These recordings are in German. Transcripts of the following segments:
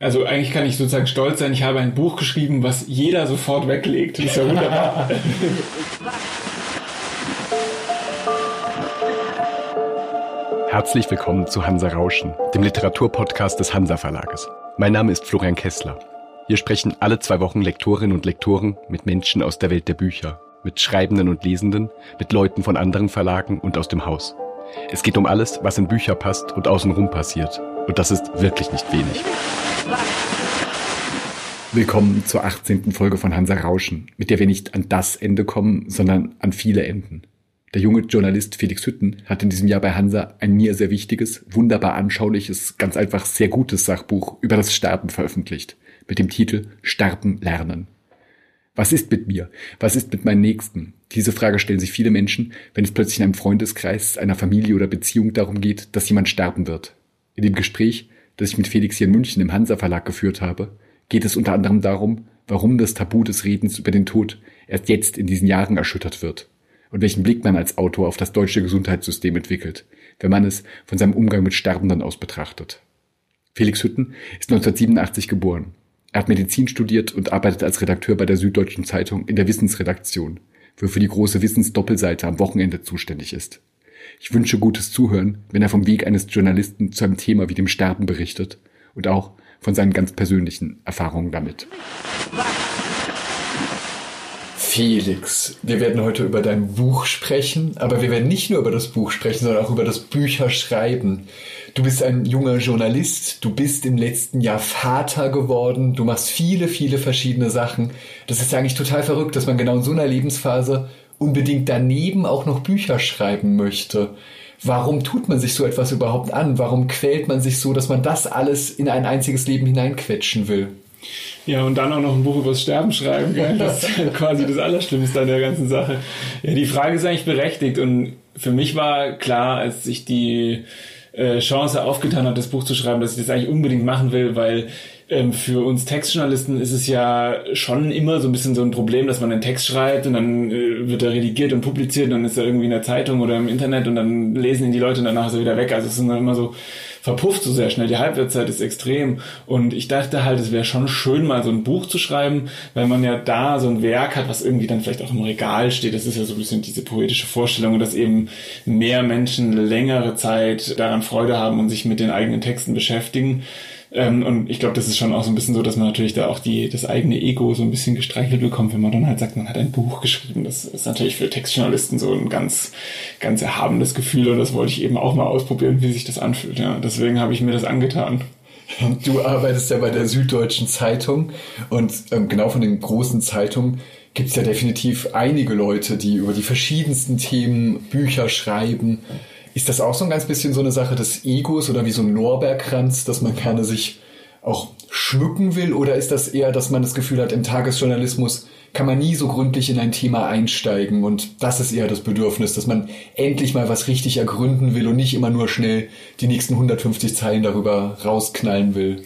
Also eigentlich kann ich sozusagen stolz sein, ich habe ein Buch geschrieben, was jeder sofort weglegt. Das ist ja wunderbar. Herzlich willkommen zu Hansa Rauschen, dem Literaturpodcast des Hansa Verlages. Mein Name ist Florian Kessler. Hier sprechen alle zwei Wochen Lektorinnen und Lektoren mit Menschen aus der Welt der Bücher, mit Schreibenden und Lesenden, mit Leuten von anderen Verlagen und aus dem Haus. Es geht um alles, was in Bücher passt und außenrum passiert. Und das ist wirklich nicht wenig. Willkommen zur 18. Folge von Hansa Rauschen, mit der wir nicht an das Ende kommen, sondern an viele Enden. Der junge Journalist Felix Hütten hat in diesem Jahr bei Hansa ein mir sehr wichtiges, wunderbar anschauliches, ganz einfach sehr gutes Sachbuch über das Sterben veröffentlicht, mit dem Titel Sterben lernen. Was ist mit mir? Was ist mit meinen Nächsten? Diese Frage stellen sich viele Menschen, wenn es plötzlich in einem Freundeskreis, einer Familie oder Beziehung darum geht, dass jemand sterben wird. In dem Gespräch das ich mit Felix hier in München im Hansa Verlag geführt habe, geht es unter anderem darum, warum das Tabu des Redens über den Tod erst jetzt in diesen Jahren erschüttert wird und welchen Blick man als Autor auf das deutsche Gesundheitssystem entwickelt, wenn man es von seinem Umgang mit Sterbenden aus betrachtet. Felix Hütten ist 1987 geboren. Er hat Medizin studiert und arbeitet als Redakteur bei der Süddeutschen Zeitung in der Wissensredaktion, wofür die große Wissensdoppelseite am Wochenende zuständig ist. Ich wünsche gutes Zuhören, wenn er vom Weg eines Journalisten zu einem Thema wie dem Sterben berichtet und auch von seinen ganz persönlichen Erfahrungen damit. Felix, wir werden heute über dein Buch sprechen, aber wir werden nicht nur über das Buch sprechen, sondern auch über das Bücherschreiben. Du bist ein junger Journalist, du bist im letzten Jahr Vater geworden, du machst viele, viele verschiedene Sachen. Das ist eigentlich total verrückt, dass man genau in so einer Lebensphase unbedingt daneben auch noch Bücher schreiben möchte. Warum tut man sich so etwas überhaupt an? Warum quält man sich so, dass man das alles in ein einziges Leben hineinquetschen will? Ja, und dann auch noch ein Buch über das Sterben schreiben, gell? Das ist quasi das Allerschlimmste an der ganzen Sache. Ja, die Frage ist eigentlich berechtigt und für mich war klar, als ich die äh, Chance aufgetan hat, das Buch zu schreiben, dass ich das eigentlich unbedingt machen will, weil ähm, für uns Textjournalisten ist es ja schon immer so ein bisschen so ein Problem, dass man einen Text schreibt und dann äh, wird er redigiert und publiziert und dann ist er irgendwie in der Zeitung oder im Internet und dann lesen ihn die Leute und danach ist er wieder weg. Also es ist immer so verpufft so sehr schnell. Die Halbwertszeit ist extrem. Und ich dachte halt, es wäre schon schön, mal so ein Buch zu schreiben, weil man ja da so ein Werk hat, was irgendwie dann vielleicht auch im Regal steht. Das ist ja so ein bisschen diese poetische Vorstellung, dass eben mehr Menschen längere Zeit daran Freude haben und sich mit den eigenen Texten beschäftigen. Ähm, und ich glaube, das ist schon auch so ein bisschen so, dass man natürlich da auch die, das eigene Ego so ein bisschen gestreichelt bekommt, wenn man dann halt sagt, man hat ein Buch geschrieben. Das ist natürlich für Textjournalisten so ein ganz, ganz erhabenes Gefühl und das wollte ich eben auch mal ausprobieren, wie sich das anfühlt. Ja, deswegen habe ich mir das angetan. Du arbeitest ja bei der Süddeutschen Zeitung und ähm, genau von den großen Zeitungen gibt es ja definitiv einige Leute, die über die verschiedensten Themen Bücher schreiben. Ist das auch so ein ganz bisschen so eine Sache des Egos oder wie so ein Lorbeerkranz, dass man gerne sich auch schmücken will? Oder ist das eher, dass man das Gefühl hat, im Tagesjournalismus kann man nie so gründlich in ein Thema einsteigen und das ist eher das Bedürfnis, dass man endlich mal was richtig ergründen will und nicht immer nur schnell die nächsten 150 Zeilen darüber rausknallen will?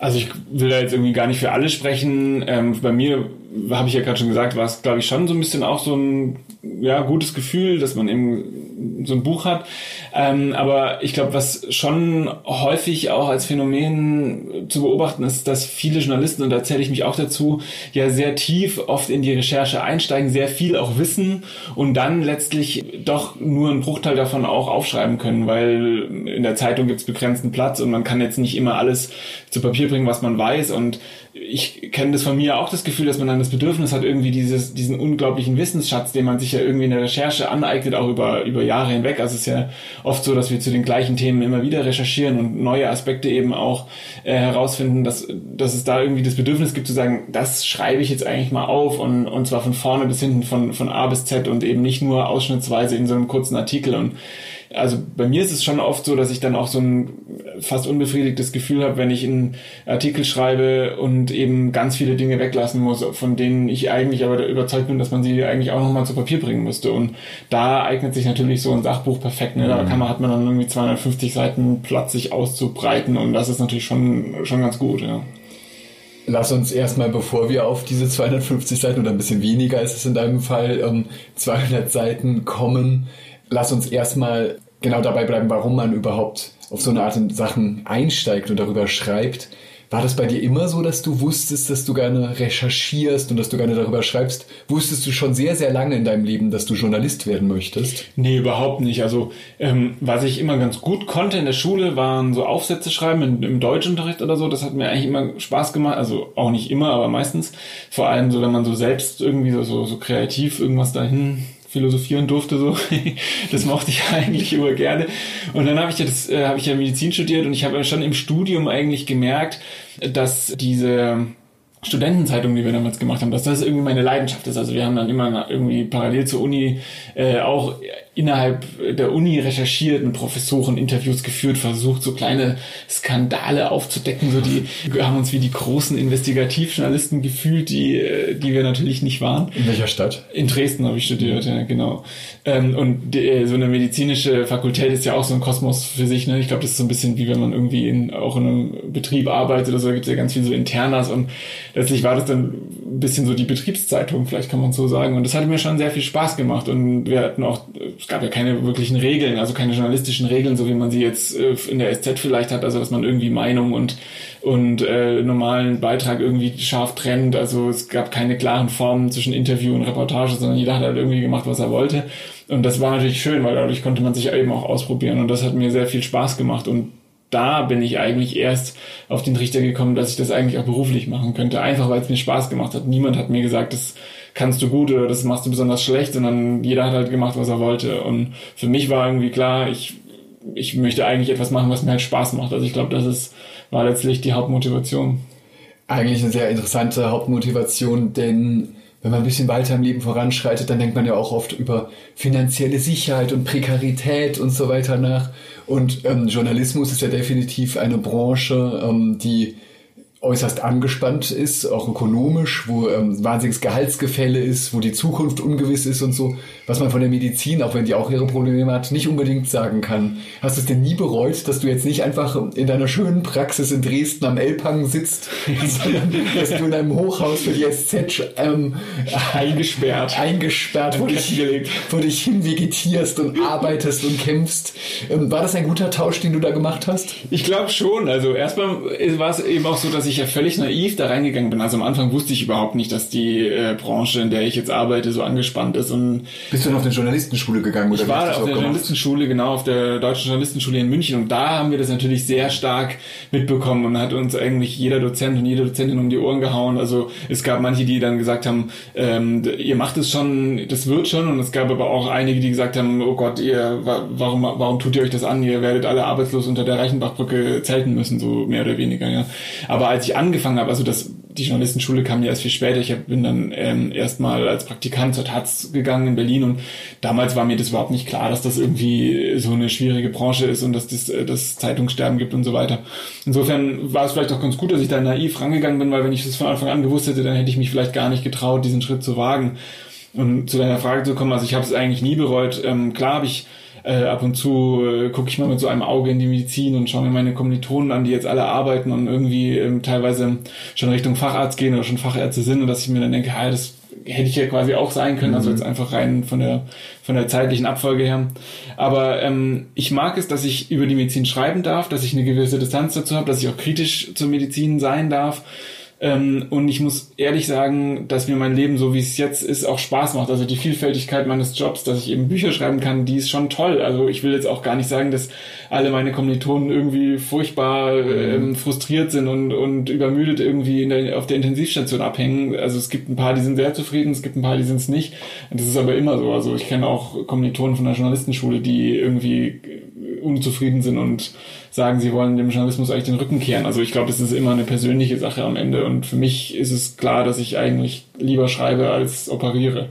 Also ich will da jetzt irgendwie gar nicht für alle sprechen. Ähm, bei mir habe ich ja gerade schon gesagt, war es glaube ich schon so ein bisschen auch so ein ja, gutes Gefühl, dass man eben so ein Buch hat. Ähm, aber ich glaube, was schon häufig auch als Phänomen zu beobachten ist, dass viele Journalisten, und da zähle ich mich auch dazu, ja sehr tief oft in die Recherche einsteigen, sehr viel auch wissen und dann letztlich doch nur einen Bruchteil davon auch aufschreiben können, weil in der Zeitung gibt es begrenzten Platz und man kann jetzt nicht immer alles zu Papier bringen, was man weiß und ich kenne das von mir auch das Gefühl, dass man dann das Bedürfnis hat, irgendwie dieses, diesen unglaublichen Wissensschatz, den man sich ja irgendwie in der Recherche aneignet, auch über, über Jahre hinweg. Also es ist ja oft so, dass wir zu den gleichen Themen immer wieder recherchieren und neue Aspekte eben auch äh, herausfinden, dass, dass es da irgendwie das Bedürfnis gibt zu sagen, das schreibe ich jetzt eigentlich mal auf und, und zwar von vorne bis hinten, von, von A bis Z und eben nicht nur ausschnittsweise in so einem kurzen Artikel und also bei mir ist es schon oft so, dass ich dann auch so ein fast unbefriedigtes Gefühl habe, wenn ich einen Artikel schreibe und eben ganz viele Dinge weglassen muss, von denen ich eigentlich aber überzeugt bin, dass man sie eigentlich auch nochmal zu Papier bringen müsste. Und da eignet sich natürlich so ein Sachbuch perfekt. Ne? Da mhm. kann man, hat man dann irgendwie 250 Seiten Platz, sich auszubreiten und das ist natürlich schon, schon ganz gut, ja. Lass uns erstmal, bevor wir auf diese 250 Seiten oder ein bisschen weniger ist es in deinem Fall, 200 ähm, Seiten kommen, lass uns erstmal genau dabei bleiben, warum man überhaupt auf so eine Art Sachen einsteigt und darüber schreibt. War das bei dir immer so, dass du wusstest, dass du gerne recherchierst und dass du gerne darüber schreibst? Wusstest du schon sehr, sehr lange in deinem Leben, dass du Journalist werden möchtest? Nee, überhaupt nicht. Also ähm, was ich immer ganz gut konnte in der Schule, waren so Aufsätze schreiben im, im Deutschunterricht oder so. Das hat mir eigentlich immer Spaß gemacht. Also auch nicht immer, aber meistens. Vor allem so, wenn man so selbst irgendwie so, so, so kreativ irgendwas dahin philosophieren durfte so. das mochte ich eigentlich immer gerne. Und dann habe ich ja das äh, habe ich ja Medizin studiert und ich habe ja schon im Studium eigentlich gemerkt, dass diese Studentenzeitung, die wir damals gemacht haben, dass das irgendwie meine Leidenschaft ist. Also wir haben dann immer irgendwie parallel zur Uni äh, auch innerhalb der Uni recherchiert, mit Professoren Interviews geführt, versucht, so kleine Skandale aufzudecken. So die wir haben uns wie die großen Investigativjournalisten gefühlt, die, äh, die wir natürlich nicht waren. In welcher Stadt? In Dresden habe ich studiert, ja, genau. Ähm, und die, äh, so eine medizinische Fakultät ist ja auch so ein Kosmos für sich. Ne? Ich glaube, das ist so ein bisschen wie wenn man irgendwie in, auch in einem Betrieb arbeitet oder so, da gibt es ja ganz viel so Internas und letztlich war das dann ein bisschen so die Betriebszeitung, vielleicht kann man so sagen. Und das hat mir schon sehr viel Spaß gemacht. Und wir hatten auch, es gab ja keine wirklichen Regeln, also keine journalistischen Regeln, so wie man sie jetzt äh, in der SZ vielleicht hat, also dass man irgendwie Meinung und, und äh, normalen Beitrag irgendwie scharf trennt. Also es gab keine klaren Formen zwischen Interview und Reportage, sondern jeder hat halt irgendwie gemacht, was er wollte. Und das war natürlich schön, weil dadurch konnte man sich eben auch ausprobieren. Und das hat mir sehr viel Spaß gemacht. Und da bin ich eigentlich erst auf den Trichter gekommen, dass ich das eigentlich auch beruflich machen könnte. Einfach weil es mir Spaß gemacht hat. Niemand hat mir gesagt, das kannst du gut oder das machst du besonders schlecht, sondern jeder hat halt gemacht, was er wollte. Und für mich war irgendwie klar, ich, ich möchte eigentlich etwas machen, was mir halt Spaß macht. Also ich glaube, das ist, war letztlich die Hauptmotivation. Eigentlich eine sehr interessante Hauptmotivation, denn wenn man ein bisschen weiter im Leben voranschreitet, dann denkt man ja auch oft über finanzielle Sicherheit und Prekarität und so weiter nach. Und ähm, Journalismus ist ja definitiv eine Branche, ähm, die äußerst angespannt ist, auch ökonomisch, wo ähm, wahnsinniges Gehaltsgefälle ist, wo die Zukunft ungewiss ist und so, was man von der Medizin, auch wenn die auch ihre Probleme hat, nicht unbedingt sagen kann. Hast du es denn nie bereut, dass du jetzt nicht einfach in deiner schönen Praxis in Dresden am Elbhang sitzt, sondern dass du in einem Hochhaus für die SZ ähm, eingesperrt, eingesperrt wo, dich, wo dich hinvegetierst und arbeitest und kämpfst. Ähm, war das ein guter Tausch, den du da gemacht hast? Ich glaube schon. Also erstmal war es eben auch so, dass ich ja völlig naiv da reingegangen bin. Also am Anfang wusste ich überhaupt nicht, dass die äh, Branche, in der ich jetzt arbeite, so angespannt ist. Und Bist du dann auf eine Journalistenschule gegangen? Oder ich war auf der Journalistenschule, genau, auf der Deutschen Journalistenschule in München. Und da haben wir das natürlich sehr stark mitbekommen und hat uns eigentlich jeder Dozent und jede Dozentin um die Ohren gehauen. Also es gab manche, die dann gesagt haben, ähm, ihr macht es schon, das wird schon. Und es gab aber auch einige, die gesagt haben, oh Gott, ihr, warum, warum tut ihr euch das an? Ihr werdet alle arbeitslos unter der Reichenbachbrücke zelten müssen, so mehr oder weniger, ja. Aber als ich angefangen habe, also das, die Journalistenschule kam ja erst viel später. Ich hab, bin dann ähm, erstmal als Praktikant zur Taz gegangen in Berlin und damals war mir das überhaupt nicht klar, dass das irgendwie so eine schwierige Branche ist und dass das, äh, das Zeitungssterben gibt und so weiter. Insofern war es vielleicht auch ganz gut, dass ich da naiv rangegangen bin, weil wenn ich das von Anfang an gewusst hätte, dann hätte ich mich vielleicht gar nicht getraut, diesen Schritt zu wagen. Und zu deiner Frage zu kommen, also ich habe es eigentlich nie bereut. Ähm, klar habe ich äh, ab und zu äh, gucke ich mal mit so einem Auge in die Medizin und schaue mir meine Kommilitonen an, die jetzt alle arbeiten und irgendwie ähm, teilweise schon Richtung Facharzt gehen oder schon Fachärzte sind und dass ich mir dann denke, ah, das hätte ich ja quasi auch sein können, also mhm. jetzt einfach rein von der von der zeitlichen Abfolge her. Aber ähm, ich mag es, dass ich über die Medizin schreiben darf, dass ich eine gewisse Distanz dazu habe, dass ich auch kritisch zur Medizin sein darf ähm, und ich muss ehrlich sagen, dass mir mein Leben, so wie es jetzt ist, auch Spaß macht. Also die Vielfältigkeit meines Jobs, dass ich eben Bücher schreiben kann, die ist schon toll. Also ich will jetzt auch gar nicht sagen, dass alle meine Kommilitonen irgendwie furchtbar ähm, frustriert sind und, und übermüdet irgendwie der, auf der Intensivstation abhängen. Also es gibt ein paar, die sind sehr zufrieden, es gibt ein paar, die sind es nicht. Das ist aber immer so. Also ich kenne auch Kommilitonen von der Journalistenschule, die irgendwie unzufrieden sind und sagen, sie wollen dem Journalismus eigentlich den Rücken kehren. Also ich glaube, es ist immer eine persönliche Sache am Ende. Und für mich ist es klar, dass ich eigentlich lieber schreibe als operiere.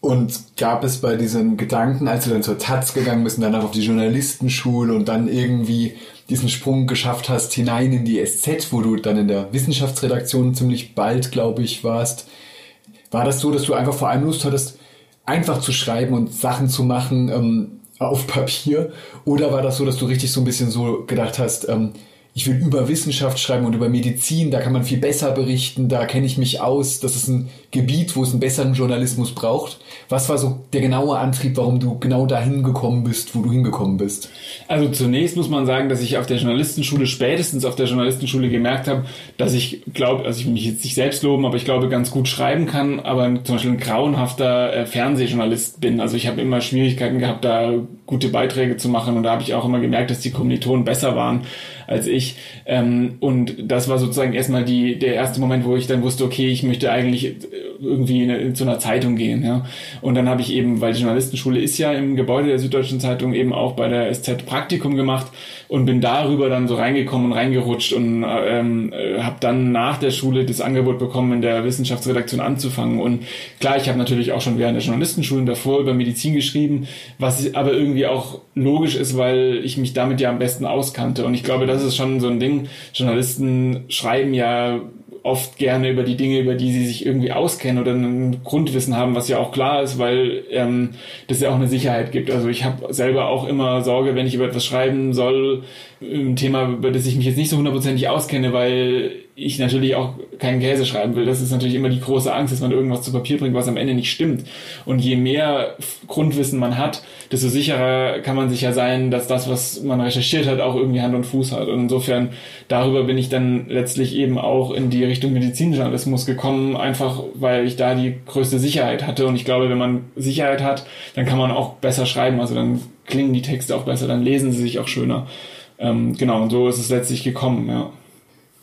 Und gab es bei diesem Gedanken, als du dann zur Taz gegangen bist und danach auf die Journalistenschule und dann irgendwie diesen Sprung geschafft hast hinein in die SZ, wo du dann in der Wissenschaftsredaktion ziemlich bald, glaube ich, warst, war das so, dass du einfach vor allem Lust hattest, einfach zu schreiben und Sachen zu machen, ähm, auf Papier? Oder war das so, dass du richtig so ein bisschen so gedacht hast, ähm, ich will über Wissenschaft schreiben und über Medizin, da kann man viel besser berichten, da kenne ich mich aus, das ist ein Gebiet, wo es einen besseren Journalismus braucht. Was war so der genaue Antrieb, warum du genau dahin gekommen bist, wo du hingekommen bist? Also zunächst muss man sagen, dass ich auf der Journalistenschule, spätestens auf der Journalistenschule gemerkt habe, dass ich glaube, also ich will mich jetzt nicht selbst loben, aber ich glaube, ganz gut schreiben kann, aber zum Beispiel ein grauenhafter äh, Fernsehjournalist bin. Also ich habe immer Schwierigkeiten gehabt, da gute Beiträge zu machen und da habe ich auch immer gemerkt, dass die Kommilitonen besser waren als ich. Ähm, und das war sozusagen erstmal die, der erste Moment, wo ich dann wusste, okay, ich möchte eigentlich irgendwie in, in zu einer Zeitung gehen. Ja. Und dann habe ich eben, weil die Journalistenschule ist ja im Gebäude der Süddeutschen Zeitung eben auch bei der SZ Praktikum gemacht und bin darüber dann so reingekommen und reingerutscht und ähm, äh, habe dann nach der Schule das Angebot bekommen, in der Wissenschaftsredaktion anzufangen. Und klar, ich habe natürlich auch schon während der Journalistenschulen davor über Medizin geschrieben, was aber irgendwie auch logisch ist, weil ich mich damit ja am besten auskannte. Und ich glaube, das ist schon so ein Ding. Journalisten schreiben ja oft gerne über die Dinge, über die sie sich irgendwie auskennen oder ein Grundwissen haben, was ja auch klar ist, weil ähm, das ja auch eine Sicherheit gibt. Also ich habe selber auch immer Sorge, wenn ich über etwas schreiben soll, ein Thema, über das ich mich jetzt nicht so hundertprozentig auskenne, weil ich natürlich auch keinen Käse schreiben will. Das ist natürlich immer die große Angst, dass man irgendwas zu Papier bringt, was am Ende nicht stimmt. Und je mehr Grundwissen man hat, desto sicherer kann man sich ja sein, dass das, was man recherchiert hat, auch irgendwie Hand und Fuß hat. Und insofern, darüber bin ich dann letztlich eben auch in die Richtung Medizinjournalismus gekommen, einfach weil ich da die größte Sicherheit hatte. Und ich glaube, wenn man Sicherheit hat, dann kann man auch besser schreiben. Also dann klingen die Texte auch besser, dann lesen sie sich auch schöner. Ähm, genau, und so ist es letztlich gekommen, ja.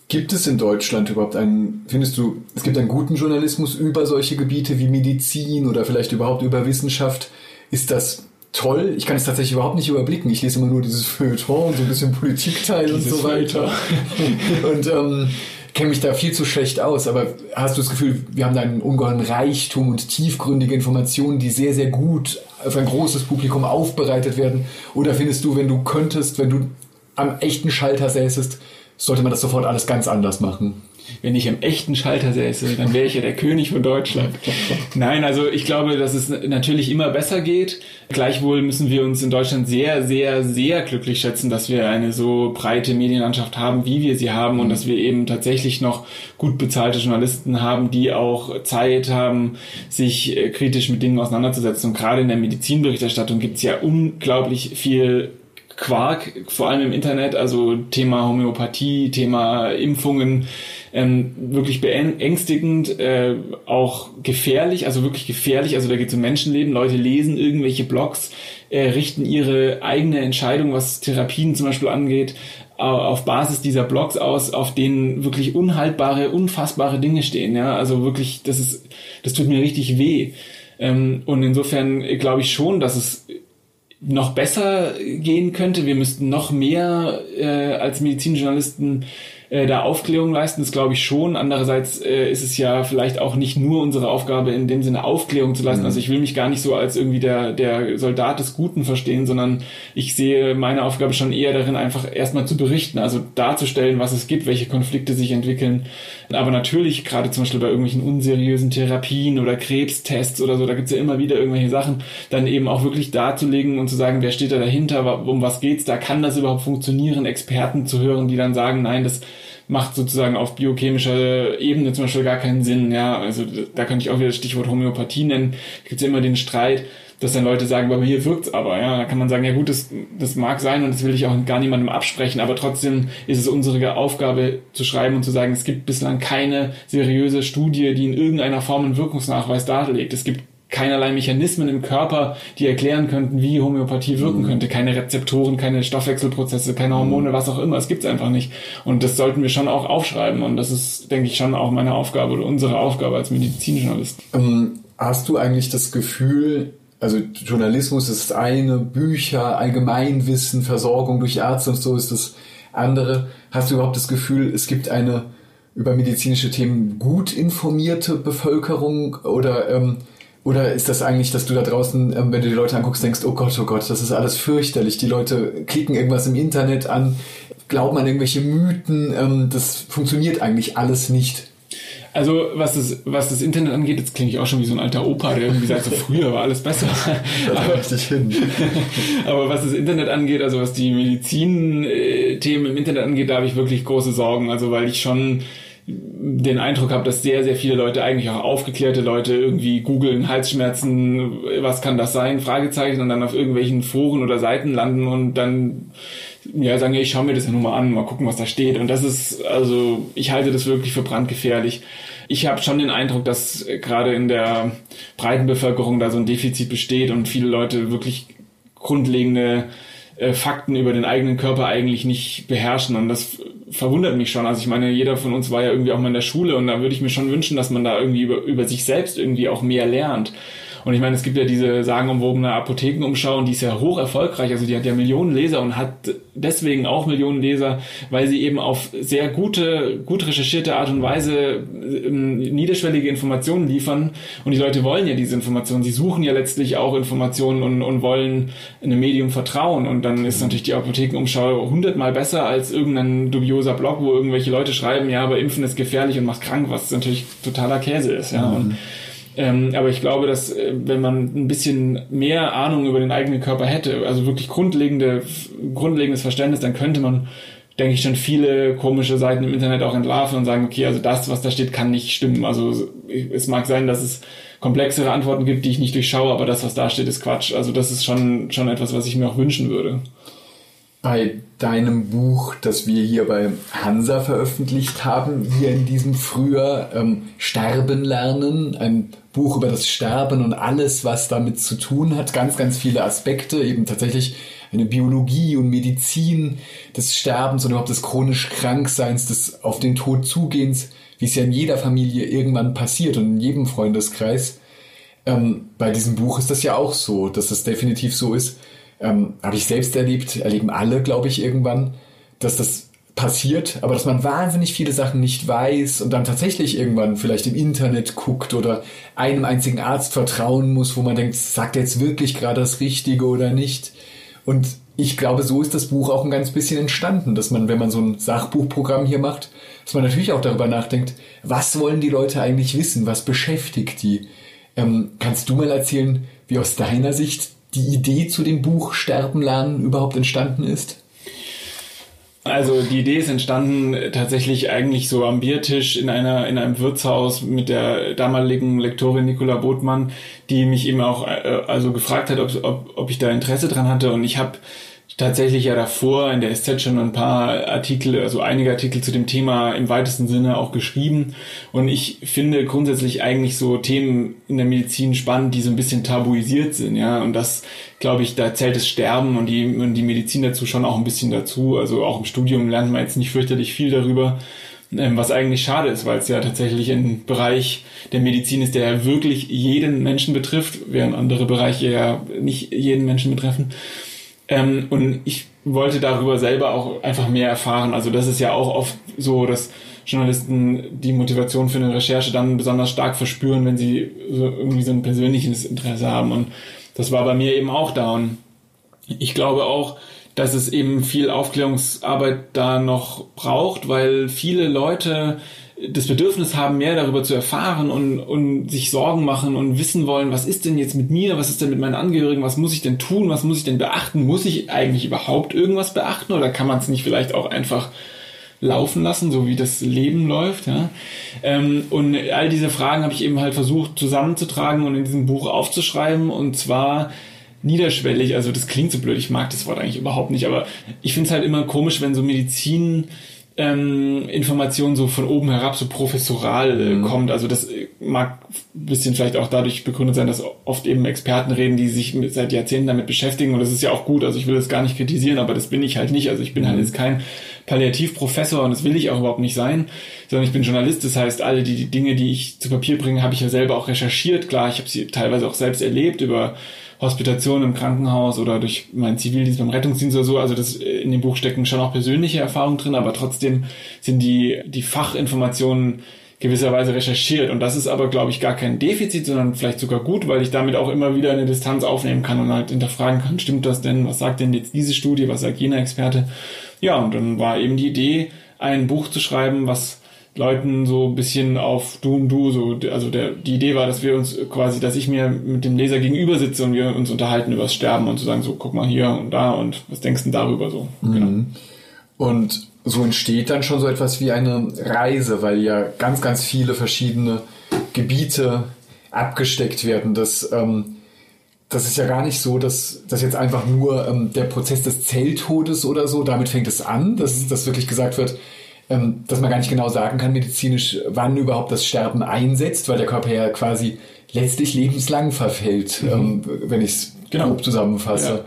Gibt es in Deutschland überhaupt einen, findest du, es gibt einen guten Journalismus über solche Gebiete wie Medizin oder vielleicht überhaupt über Wissenschaft? Ist das toll? Ich kann es tatsächlich überhaupt nicht überblicken. Ich lese immer nur dieses Feuilleton und so ein bisschen Politikteil und so weiter. und ähm, kenne mich da viel zu schlecht aus. Aber hast du das Gefühl, wir haben da einen ungeheuren Reichtum und tiefgründige Informationen, die sehr, sehr gut auf ein großes Publikum aufbereitet werden? Oder findest du, wenn du könntest, wenn du am echten Schalter säßest, sollte man das sofort alles ganz anders machen. Wenn ich im echten Schalter säße, dann wäre ich ja der König von Deutschland. Nein, also ich glaube, dass es natürlich immer besser geht. Gleichwohl müssen wir uns in Deutschland sehr, sehr, sehr glücklich schätzen, dass wir eine so breite Medienlandschaft haben, wie wir sie haben und dass wir eben tatsächlich noch gut bezahlte Journalisten haben, die auch Zeit haben, sich äh, kritisch mit Dingen auseinanderzusetzen. Und gerade in der Medizinberichterstattung gibt es ja unglaublich viel Quark, vor allem im Internet, also Thema Homöopathie, Thema Impfungen, ähm, wirklich beängstigend, äh, auch gefährlich, also wirklich gefährlich, also da geht es um Menschenleben, Leute lesen irgendwelche Blogs, äh, richten ihre eigene Entscheidung, was Therapien zum Beispiel angeht, auf Basis dieser Blogs aus, auf denen wirklich unhaltbare, unfassbare Dinge stehen, ja, also wirklich, das ist, das tut mir richtig weh. Ähm, und insofern glaube ich schon, dass es noch besser gehen könnte. Wir müssten noch mehr äh, als Medizinjournalisten äh, da Aufklärung leisten, das glaube ich schon. Andererseits äh, ist es ja vielleicht auch nicht nur unsere Aufgabe, in dem Sinne Aufklärung zu leisten. Mhm. Also ich will mich gar nicht so als irgendwie der, der Soldat des Guten verstehen, sondern ich sehe meine Aufgabe schon eher darin, einfach erstmal zu berichten, also darzustellen, was es gibt, welche Konflikte sich entwickeln. Aber natürlich, gerade zum Beispiel bei irgendwelchen unseriösen Therapien oder Krebstests oder so, da gibt's ja immer wieder irgendwelche Sachen, dann eben auch wirklich darzulegen und zu sagen, wer steht da dahinter, um was geht's da, kann das überhaupt funktionieren, Experten zu hören, die dann sagen, nein, das macht sozusagen auf biochemischer Ebene zum Beispiel gar keinen Sinn. Ja, also da könnte ich auch wieder das Stichwort Homöopathie nennen. Gibt es immer den Streit, dass dann Leute sagen, aber hier wirkt's aber. Ja, da kann man sagen, ja gut, das, das mag sein und das will ich auch gar niemandem absprechen, aber trotzdem ist es unsere Aufgabe zu schreiben und zu sagen, es gibt bislang keine seriöse Studie, die in irgendeiner Form einen Wirkungsnachweis darlegt. Es gibt keinerlei Mechanismen im Körper, die erklären könnten, wie Homöopathie wirken mhm. könnte. Keine Rezeptoren, keine Stoffwechselprozesse, keine Hormone, was auch immer. Es gibt's einfach nicht. Und das sollten wir schon auch aufschreiben. Und das ist, denke ich, schon auch meine Aufgabe oder unsere Aufgabe als Medizinjournalist. Ähm, hast du eigentlich das Gefühl, also Journalismus ist eine, Bücher, Allgemeinwissen, Versorgung durch Ärzte und so ist das andere. Hast du überhaupt das Gefühl, es gibt eine über medizinische Themen gut informierte Bevölkerung oder ähm, oder ist das eigentlich, dass du da draußen, ähm, wenn du die Leute anguckst, denkst, oh Gott, oh Gott, das ist alles fürchterlich. Die Leute klicken irgendwas im Internet an, glauben an irgendwelche Mythen. Ähm, das funktioniert eigentlich alles nicht. Also was das, was das Internet angeht, jetzt klinge ich auch schon wie so ein alter Opa, der irgendwie sagt, so früher war alles besser. aber, hin. aber was das Internet angeht, also was die Medizin-Themen im Internet angeht, da habe ich wirklich große Sorgen. Also weil ich schon den Eindruck habe, dass sehr, sehr viele Leute, eigentlich auch aufgeklärte Leute, irgendwie googeln, Halsschmerzen, was kann das sein, Fragezeichen, und dann auf irgendwelchen Foren oder Seiten landen und dann ja, sagen, ich schaue mir das ja nur mal an, mal gucken, was da steht. Und das ist, also ich halte das wirklich für brandgefährlich. Ich habe schon den Eindruck, dass gerade in der breiten Bevölkerung da so ein Defizit besteht und viele Leute wirklich grundlegende äh, Fakten über den eigenen Körper eigentlich nicht beherrschen. Und das verwundert mich schon. Also ich meine, jeder von uns war ja irgendwie auch mal in der Schule und da würde ich mir schon wünschen, dass man da irgendwie über, über sich selbst irgendwie auch mehr lernt. Und ich meine, es gibt ja diese sagenumwobene Apothekenumschau und die ist ja hoch erfolgreich. Also die hat ja Millionen Leser und hat deswegen auch Millionen Leser, weil sie eben auf sehr gute, gut recherchierte Art und Weise ähm, niederschwellige Informationen liefern. Und die Leute wollen ja diese Informationen. Sie suchen ja letztlich auch Informationen und, und wollen einem Medium vertrauen. Und dann ist natürlich die Apothekenumschau hundertmal besser als irgendein dubioser Blog, wo irgendwelche Leute schreiben, ja, aber Impfen ist gefährlich und macht krank, was natürlich totaler Käse ist. Ja. Mhm. Und ähm, aber ich glaube, dass äh, wenn man ein bisschen mehr Ahnung über den eigenen Körper hätte, also wirklich grundlegende, grundlegendes Verständnis, dann könnte man, denke ich, schon viele komische Seiten im Internet auch entlarven und sagen, okay, also das, was da steht, kann nicht stimmen. Also es mag sein, dass es komplexere Antworten gibt, die ich nicht durchschaue, aber das, was da steht, ist Quatsch. Also das ist schon, schon etwas, was ich mir auch wünschen würde bei deinem Buch, das wir hier bei Hansa veröffentlicht haben, hier in diesem Frühjahr, ähm, Sterben lernen, ein Buch über das Sterben und alles, was damit zu tun hat, ganz, ganz viele Aspekte, eben tatsächlich eine Biologie und Medizin des Sterbens und überhaupt des chronisch Krankseins, des auf den Tod zugehens, wie es ja in jeder Familie irgendwann passiert und in jedem Freundeskreis. Ähm, bei diesem Buch ist das ja auch so, dass das definitiv so ist ähm, habe ich selbst erlebt, erleben alle, glaube ich, irgendwann, dass das passiert, aber dass man wahnsinnig viele Sachen nicht weiß und dann tatsächlich irgendwann vielleicht im Internet guckt oder einem einzigen Arzt vertrauen muss, wo man denkt, sagt er jetzt wirklich gerade das Richtige oder nicht? Und ich glaube, so ist das Buch auch ein ganz bisschen entstanden, dass man, wenn man so ein Sachbuchprogramm hier macht, dass man natürlich auch darüber nachdenkt, was wollen die Leute eigentlich wissen, was beschäftigt die? Ähm, kannst du mal erzählen, wie aus deiner Sicht die Idee zu dem Buch Sterben lernen überhaupt entstanden ist? Also die Idee ist entstanden tatsächlich eigentlich so am Biertisch in einer in einem Wirtshaus mit der damaligen Lektorin Nicola Botmann, die mich eben auch äh, also gefragt hat, ob, ob, ob ich da Interesse dran hatte und ich habe tatsächlich ja davor in der SZ schon ein paar Artikel, also einige Artikel zu dem Thema im weitesten Sinne auch geschrieben. Und ich finde grundsätzlich eigentlich so Themen in der Medizin spannend, die so ein bisschen tabuisiert sind, ja. Und das, glaube ich, da zählt das Sterben und die, und die Medizin dazu schon auch ein bisschen dazu. Also auch im Studium lernt man jetzt nicht fürchterlich viel darüber. Ähm, was eigentlich schade ist, weil es ja tatsächlich ein Bereich der Medizin ist, der wirklich jeden Menschen betrifft, während andere Bereiche ja nicht jeden Menschen betreffen. Ähm, und ich wollte darüber selber auch einfach mehr erfahren. Also das ist ja auch oft so, dass Journalisten die Motivation für eine Recherche dann besonders stark verspüren, wenn sie so irgendwie so ein persönliches Interesse haben. Und das war bei mir eben auch da. Und ich glaube auch, dass es eben viel Aufklärungsarbeit da noch braucht, weil viele Leute das Bedürfnis haben, mehr darüber zu erfahren und, und sich Sorgen machen und wissen wollen, was ist denn jetzt mit mir, was ist denn mit meinen Angehörigen, was muss ich denn tun, was muss ich denn beachten, muss ich eigentlich überhaupt irgendwas beachten oder kann man es nicht vielleicht auch einfach laufen lassen, so wie das Leben läuft. Ja? Ähm, und all diese Fragen habe ich eben halt versucht zusammenzutragen und in diesem Buch aufzuschreiben und zwar niederschwellig, also das klingt so blöd, ich mag das Wort eigentlich überhaupt nicht, aber ich finde es halt immer komisch, wenn so Medizin ähm, Informationen so von oben herab so professoral äh, mhm. kommt. Also das äh, mag ein bisschen vielleicht auch dadurch begründet sein, dass oft eben Experten reden, die sich mit, seit Jahrzehnten damit beschäftigen und das ist ja auch gut. Also ich will das gar nicht kritisieren, aber das bin ich halt nicht. Also ich bin halt mhm. halt jetzt kein Palliativprofessor und das will ich auch überhaupt nicht sein, sondern ich bin Journalist. Das heißt, alle die, die Dinge, die ich zu Papier bringe, habe ich ja selber auch recherchiert. Klar, ich habe sie teilweise auch selbst erlebt über Hospitation im Krankenhaus oder durch meinen Zivildienst beim Rettungsdienst oder so. Also das äh, in dem Buch stecken schon auch persönliche Erfahrungen drin, aber trotzdem sind die, die Fachinformationen gewisserweise recherchiert. Und das ist aber, glaube ich, gar kein Defizit, sondern vielleicht sogar gut, weil ich damit auch immer wieder eine Distanz aufnehmen kann und halt hinterfragen kann, stimmt das denn? Was sagt denn jetzt diese Studie? Was sagt jener Experte? Ja, und dann war eben die Idee, ein Buch zu schreiben, was Leuten so ein bisschen auf du und du, so, also der, die Idee war, dass wir uns quasi, dass ich mir mit dem Leser gegenüber sitze und wir uns unterhalten über das Sterben und zu sagen, so, guck mal hier und da und was denkst du darüber so? Mhm. Genau. Und so entsteht dann schon so etwas wie eine Reise, weil ja ganz, ganz viele verschiedene Gebiete abgesteckt werden. Das, ähm, das ist ja gar nicht so, dass das jetzt einfach nur ähm, der Prozess des Zelltodes oder so, damit fängt es an, dass, dass wirklich gesagt wird, dass man gar nicht genau sagen kann medizinisch, wann überhaupt das Sterben einsetzt, weil der Körper ja quasi letztlich lebenslang verfällt, mhm. ähm, wenn ich es genau. grob zusammenfasse. Ja.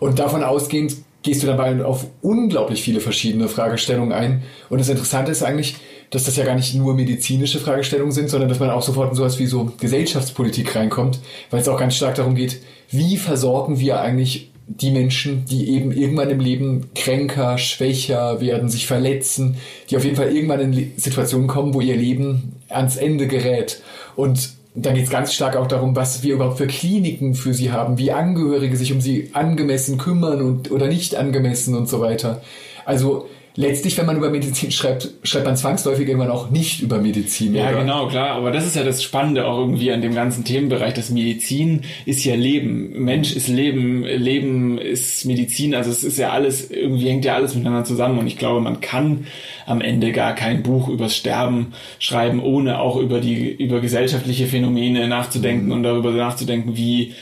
Und davon ausgehend gehst du dabei auf unglaublich viele verschiedene Fragestellungen ein. Und das Interessante ist eigentlich, dass das ja gar nicht nur medizinische Fragestellungen sind, sondern dass man auch sofort in sowas wie so Gesellschaftspolitik reinkommt, weil es auch ganz stark darum geht, wie versorgen wir eigentlich die Menschen, die eben irgendwann im Leben kränker, schwächer werden, sich verletzen, die auf jeden Fall irgendwann in Situationen kommen, wo ihr Leben ans Ende gerät. Und dann geht es ganz stark auch darum, was wir überhaupt für Kliniken für sie haben, wie Angehörige sich um sie angemessen kümmern und oder nicht angemessen und so weiter. Also letztlich, wenn man über Medizin schreibt, schreibt man zwangsläufig irgendwann auch nicht über Medizin. Ja, oder? genau, klar. Aber das ist ja das Spannende auch irgendwie an dem ganzen Themenbereich. Das Medizin ist ja Leben. Mensch ist Leben. Leben ist Medizin. Also es ist ja alles, irgendwie hängt ja alles miteinander zusammen. Und ich glaube, man kann am Ende gar kein Buch übers Sterben schreiben, ohne auch über die, über gesellschaftliche Phänomene nachzudenken mhm. und darüber nachzudenken, wie,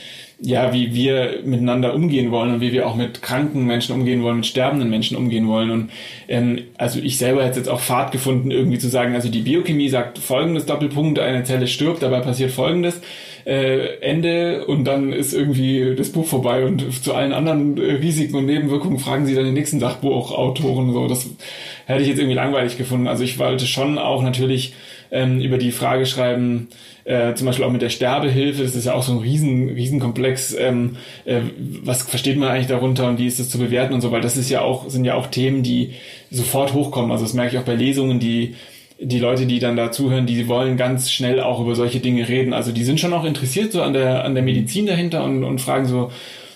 ja, wie wir miteinander umgehen wollen und wie wir auch mit kranken Menschen umgehen wollen, mit sterbenden Menschen umgehen wollen. Und ähm, also ich selber hätte jetzt auch Fahrt gefunden, irgendwie zu sagen, also die Biochemie sagt folgendes Doppelpunkt, eine Zelle stirbt, dabei passiert folgendes. Äh, Ende und dann ist irgendwie das Buch vorbei und zu allen anderen äh, Risiken und Nebenwirkungen fragen sie dann den nächsten Sachbuchautoren. So, das hätte ich jetzt irgendwie langweilig gefunden. Also ich wollte schon auch natürlich ähm, über die Frage schreiben, äh, zum Beispiel auch mit der Sterbehilfe, das ist ja auch so ein riesen, riesen Komplex, ähm, äh, was versteht man eigentlich darunter und wie ist das zu bewerten und so, weil das ist ja auch, sind ja auch Themen, die sofort hochkommen. Also das merke ich auch bei Lesungen, die die Leute, die dann da zuhören, die wollen ganz schnell auch über solche Dinge reden. Also die sind schon auch interessiert so an der, an der Medizin dahinter und, und fragen so,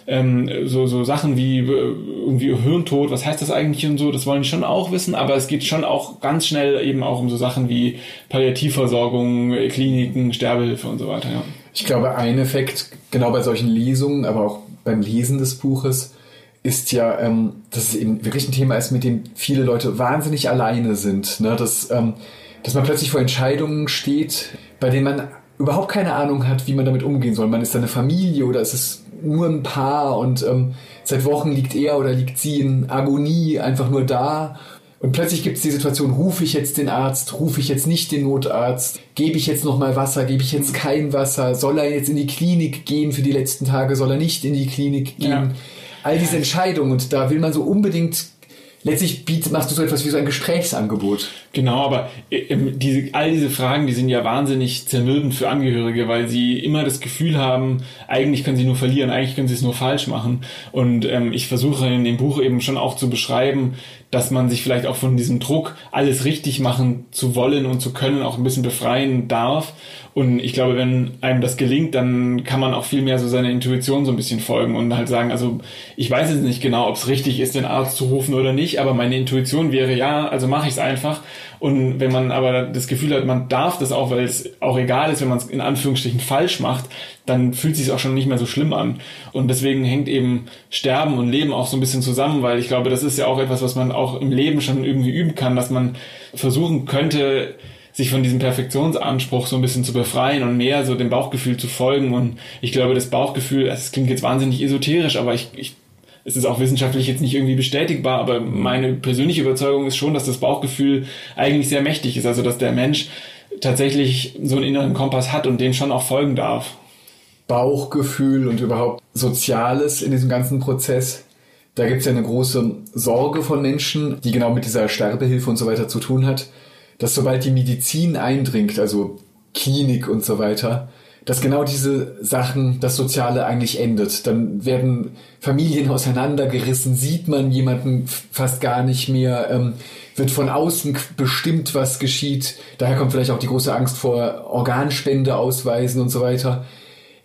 ähm, so, so Sachen wie äh, irgendwie Hirntod, was heißt das eigentlich und so, das wollen die schon auch wissen, aber es geht schon auch ganz schnell eben auch um so Sachen wie Palliativversorgung, Kliniken, Sterbehilfe und so weiter, ja. Ich glaube, ein Effekt, genau bei solchen Lesungen, aber auch beim Lesen des Buches, ist ja, ähm, dass es eben wirklich ein Thema ist, mit dem viele Leute wahnsinnig alleine sind. Ne? Dass, ähm, dass man plötzlich vor Entscheidungen steht, bei denen man überhaupt keine Ahnung hat, wie man damit umgehen soll. Man ist eine Familie oder ist es nur ein Paar und ähm, seit Wochen liegt er oder liegt sie in Agonie einfach nur da. Und plötzlich gibt es die Situation, rufe ich jetzt den Arzt, rufe ich jetzt nicht den Notarzt, gebe ich jetzt nochmal Wasser, gebe ich jetzt kein Wasser, soll er jetzt in die Klinik gehen für die letzten Tage, soll er nicht in die Klinik gehen? Ja. All diese Entscheidungen und da will man so unbedingt letztlich biet, machst du so etwas wie so ein Gesprächsangebot. Genau, aber äh, diese, all diese Fragen, die sind ja wahnsinnig zermürbend für Angehörige, weil sie immer das Gefühl haben, eigentlich können sie nur verlieren, eigentlich können sie es nur falsch machen. Und ähm, ich versuche in dem Buch eben schon auch zu beschreiben, dass man sich vielleicht auch von diesem Druck, alles richtig machen zu wollen und zu können, auch ein bisschen befreien darf. Und ich glaube, wenn einem das gelingt, dann kann man auch viel mehr so seiner Intuition so ein bisschen folgen und halt sagen, also ich weiß jetzt nicht genau, ob es richtig ist, den Arzt zu rufen oder nicht, aber meine Intuition wäre ja, also mache ich es einfach. Und wenn man aber das Gefühl hat, man darf das auch, weil es auch egal ist, wenn man es in Anführungsstrichen falsch macht, dann fühlt es sich auch schon nicht mehr so schlimm an. Und deswegen hängt eben Sterben und Leben auch so ein bisschen zusammen, weil ich glaube, das ist ja auch etwas, was man auch im Leben schon irgendwie üben kann, dass man versuchen könnte, sich von diesem Perfektionsanspruch so ein bisschen zu befreien und mehr so dem Bauchgefühl zu folgen. Und ich glaube, das Bauchgefühl, das klingt jetzt wahnsinnig esoterisch, aber ich, ich es ist auch wissenschaftlich jetzt nicht irgendwie bestätigbar, aber meine persönliche Überzeugung ist schon, dass das Bauchgefühl eigentlich sehr mächtig ist. Also, dass der Mensch tatsächlich so einen inneren Kompass hat und dem schon auch folgen darf. Bauchgefühl und überhaupt Soziales in diesem ganzen Prozess. Da gibt es ja eine große Sorge von Menschen, die genau mit dieser Sterbehilfe und so weiter zu tun hat, dass sobald die Medizin eindringt, also Klinik und so weiter, dass genau diese Sachen, das Soziale eigentlich endet. Dann werden Familien auseinandergerissen, sieht man jemanden fast gar nicht mehr, ähm, wird von außen bestimmt, was geschieht. Daher kommt vielleicht auch die große Angst vor Organspende ausweisen und so weiter.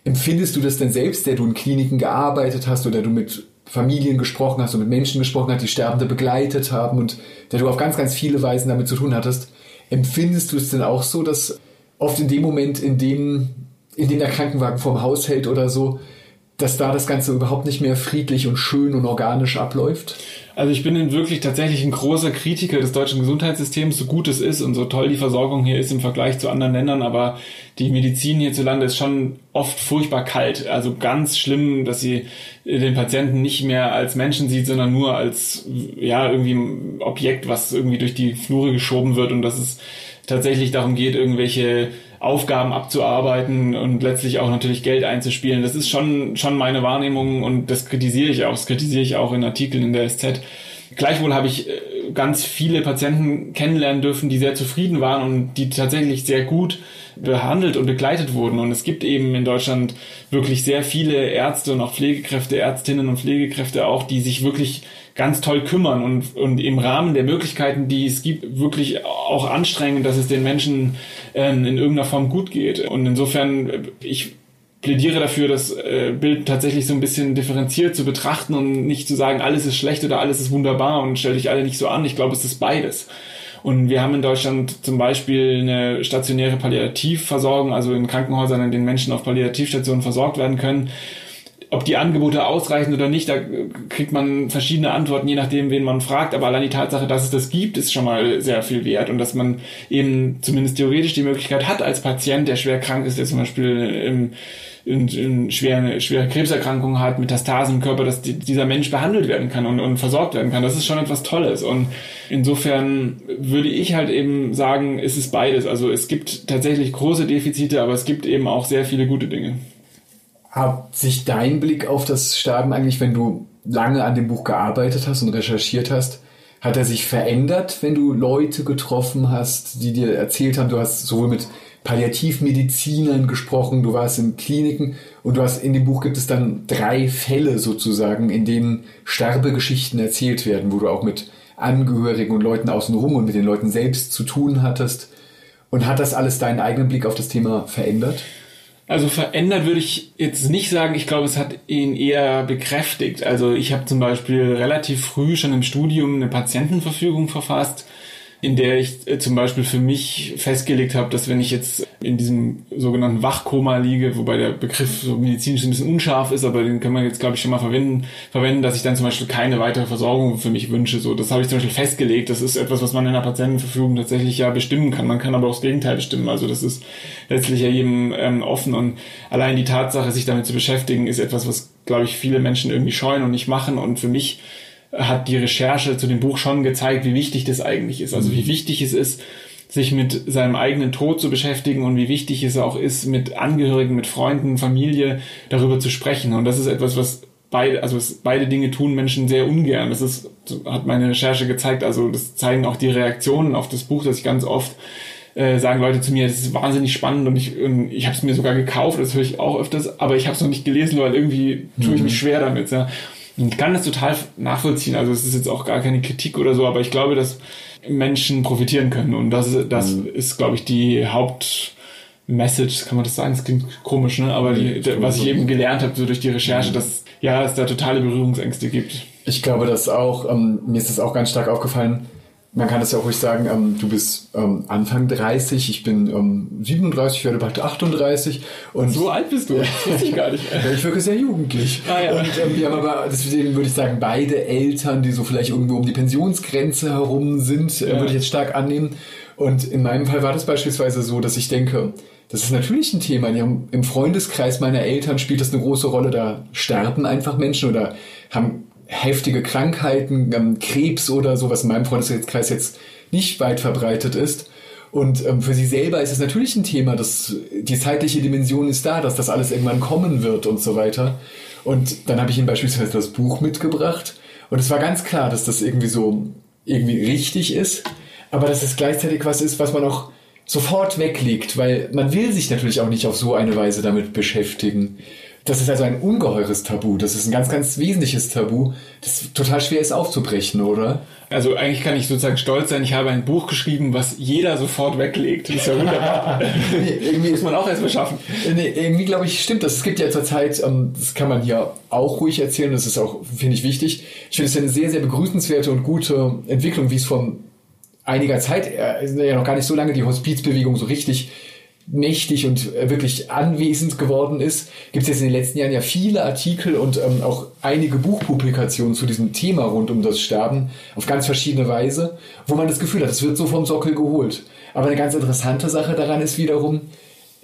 Empfindest du das denn selbst, der du in Kliniken gearbeitet hast oder du mit Familien gesprochen hast und mit Menschen gesprochen hast, die Sterbende begleitet haben und der du auf ganz, ganz viele Weisen damit zu tun hattest? empfindest du es denn auch so, dass oft in dem Moment, in dem, in dem der Krankenwagen vorm Haus hält oder so, dass da das Ganze überhaupt nicht mehr friedlich und schön und organisch abläuft? Also ich bin wirklich tatsächlich ein großer Kritiker des deutschen Gesundheitssystems, so gut es ist und so toll die Versorgung hier ist im Vergleich zu anderen Ländern, aber die Medizin hierzulande ist schon oft furchtbar kalt. Also ganz schlimm, dass sie den Patienten nicht mehr als Menschen sieht, sondern nur als ja irgendwie ein Objekt, was irgendwie durch die Flure geschoben wird und dass es tatsächlich darum geht, irgendwelche Aufgaben abzuarbeiten und letztlich auch natürlich Geld einzuspielen. Das ist schon, schon meine Wahrnehmung und das kritisiere ich auch. Das kritisiere ich auch in Artikeln in der SZ. Gleichwohl habe ich äh, ganz viele Patienten kennenlernen dürfen, die sehr zufrieden waren und die tatsächlich sehr gut behandelt und begleitet wurden. Und es gibt eben in Deutschland wirklich sehr viele Ärzte und auch Pflegekräfte, Ärztinnen und Pflegekräfte auch, die sich wirklich ganz toll kümmern und, und im Rahmen der Möglichkeiten, die es gibt, wirklich auch anstrengen, dass es den Menschen ähm, in irgendeiner Form gut geht. Und insofern, äh, ich plädiere dafür, das äh, Bild tatsächlich so ein bisschen differenziert zu betrachten und nicht zu sagen, alles ist schlecht oder alles ist wunderbar und stell dich alle nicht so an. Ich glaube, es ist beides. Und wir haben in Deutschland zum Beispiel eine stationäre Palliativversorgung, also in Krankenhäusern, in denen Menschen auf Palliativstationen versorgt werden können ob die Angebote ausreichen oder nicht, da kriegt man verschiedene Antworten, je nachdem, wen man fragt. Aber allein die Tatsache, dass es das gibt, ist schon mal sehr viel wert. Und dass man eben zumindest theoretisch die Möglichkeit hat, als Patient, der schwer krank ist, der zum Beispiel im, in, in schwere, schwere Krebserkrankungen hat, Metastasen im Körper, dass die, dieser Mensch behandelt werden kann und, und versorgt werden kann. Das ist schon etwas Tolles. Und insofern würde ich halt eben sagen, es ist beides. Also es gibt tatsächlich große Defizite, aber es gibt eben auch sehr viele gute Dinge. Hat sich dein Blick auf das Sterben eigentlich, wenn du lange an dem Buch gearbeitet hast und recherchiert hast, hat er sich verändert, wenn du Leute getroffen hast, die dir erzählt haben, du hast sowohl mit Palliativmedizinern gesprochen, du warst in Kliniken und du hast in dem Buch gibt es dann drei Fälle sozusagen, in denen Sterbegeschichten erzählt werden, wo du auch mit Angehörigen und Leuten außenrum und mit den Leuten selbst zu tun hattest. Und hat das alles deinen eigenen Blick auf das Thema verändert? Also verändert würde ich jetzt nicht sagen. Ich glaube, es hat ihn eher bekräftigt. Also ich habe zum Beispiel relativ früh schon im Studium eine Patientenverfügung verfasst, in der ich äh, zum Beispiel für mich festgelegt habe, dass wenn ich jetzt in diesem sogenannten Wachkoma liege, wobei der Begriff so medizinisch ein bisschen unscharf ist, aber den kann man jetzt glaube ich schon mal verwenden, verwenden, dass ich dann zum Beispiel keine weitere Versorgung für mich wünsche. So, das habe ich zum Beispiel festgelegt. Das ist etwas, was man in der Patientenverfügung tatsächlich ja bestimmen kann. Man kann aber auch das Gegenteil bestimmen. Also das ist letztlich ja jedem ähm, offen und allein die Tatsache, sich damit zu beschäftigen, ist etwas, was glaube ich viele Menschen irgendwie scheuen und nicht machen. Und für mich hat die Recherche zu dem Buch schon gezeigt, wie wichtig das eigentlich ist. Also wie wichtig es ist, sich mit seinem eigenen Tod zu beschäftigen und wie wichtig es auch ist, mit Angehörigen, mit Freunden, Familie darüber zu sprechen. Und das ist etwas, was beide, also beide Dinge tun Menschen sehr ungern. Das ist, hat meine Recherche gezeigt. Also das zeigen auch die Reaktionen auf das Buch, dass ich ganz oft äh, sagen Leute zu mir, das ist wahnsinnig spannend und ich, und ich habe es mir sogar gekauft, das höre ich auch öfters, aber ich habe es noch nicht gelesen, weil irgendwie tue ich mhm. mich schwer damit. Ja. Ich kann das total nachvollziehen. Also es ist jetzt auch gar keine Kritik oder so, aber ich glaube, dass Menschen profitieren können. Und das, das mhm. ist, glaube ich, die Hauptmessage, kann man das sagen? Das klingt komisch, ne? Aber die, was ich eben gelernt habe, so durch die Recherche, mhm. dass ja, es da totale Berührungsängste gibt. Ich glaube, dass auch, ähm, mir ist das auch ganz stark aufgefallen, man kann das ja auch ruhig sagen, ähm, du bist ähm, Anfang 30, ich bin ähm, 37, werde bald 38 und so alt bist du, das wusste ich gar nicht. ich wirke sehr jugendlich. Ah, ja. Und ähm, wir haben aber, deswegen würde ich sagen, beide Eltern, die so vielleicht irgendwo um die Pensionsgrenze herum sind, äh, ja. würde ich jetzt stark annehmen. Und in meinem Fall war das beispielsweise so, dass ich denke, das ist natürlich ein Thema. Im Freundeskreis meiner Eltern spielt das eine große Rolle. Da sterben einfach Menschen oder haben heftige Krankheiten, ähm, Krebs oder so, was in meinem Freundeskreis jetzt nicht weit verbreitet ist. Und ähm, für sie selber ist es natürlich ein Thema, dass die zeitliche Dimension ist da, dass das alles irgendwann kommen wird und so weiter. Und dann habe ich ihnen beispielsweise das Buch mitgebracht. Und es war ganz klar, dass das irgendwie so irgendwie richtig ist, aber dass es gleichzeitig was ist, was man auch sofort weglegt, weil man will sich natürlich auch nicht auf so eine Weise damit beschäftigen. Das ist also ein ungeheures Tabu. Das ist ein ganz, ganz wesentliches Tabu, das total schwer ist aufzubrechen, oder? Also eigentlich kann ich sozusagen stolz sein, ich habe ein Buch geschrieben, was jeder sofort weglegt. Das ist ja wunderbar. nee, irgendwie ist man auch erstmal schaffen. Nee, irgendwie glaube ich, stimmt das. Es gibt ja zurzeit, ähm, das kann man hier auch ruhig erzählen, das ist auch, finde ich, wichtig. Ich finde es eine sehr, sehr begrüßenswerte und gute Entwicklung, wie es vom einiger Zeit, äh, ja noch gar nicht so lange, die Hospizbewegung so richtig mächtig und äh, wirklich anwesend geworden ist, gibt es jetzt in den letzten Jahren ja viele Artikel und ähm, auch einige Buchpublikationen zu diesem Thema rund um das Sterben auf ganz verschiedene Weise, wo man das Gefühl hat, es wird so vom Sockel geholt. Aber eine ganz interessante Sache daran ist wiederum,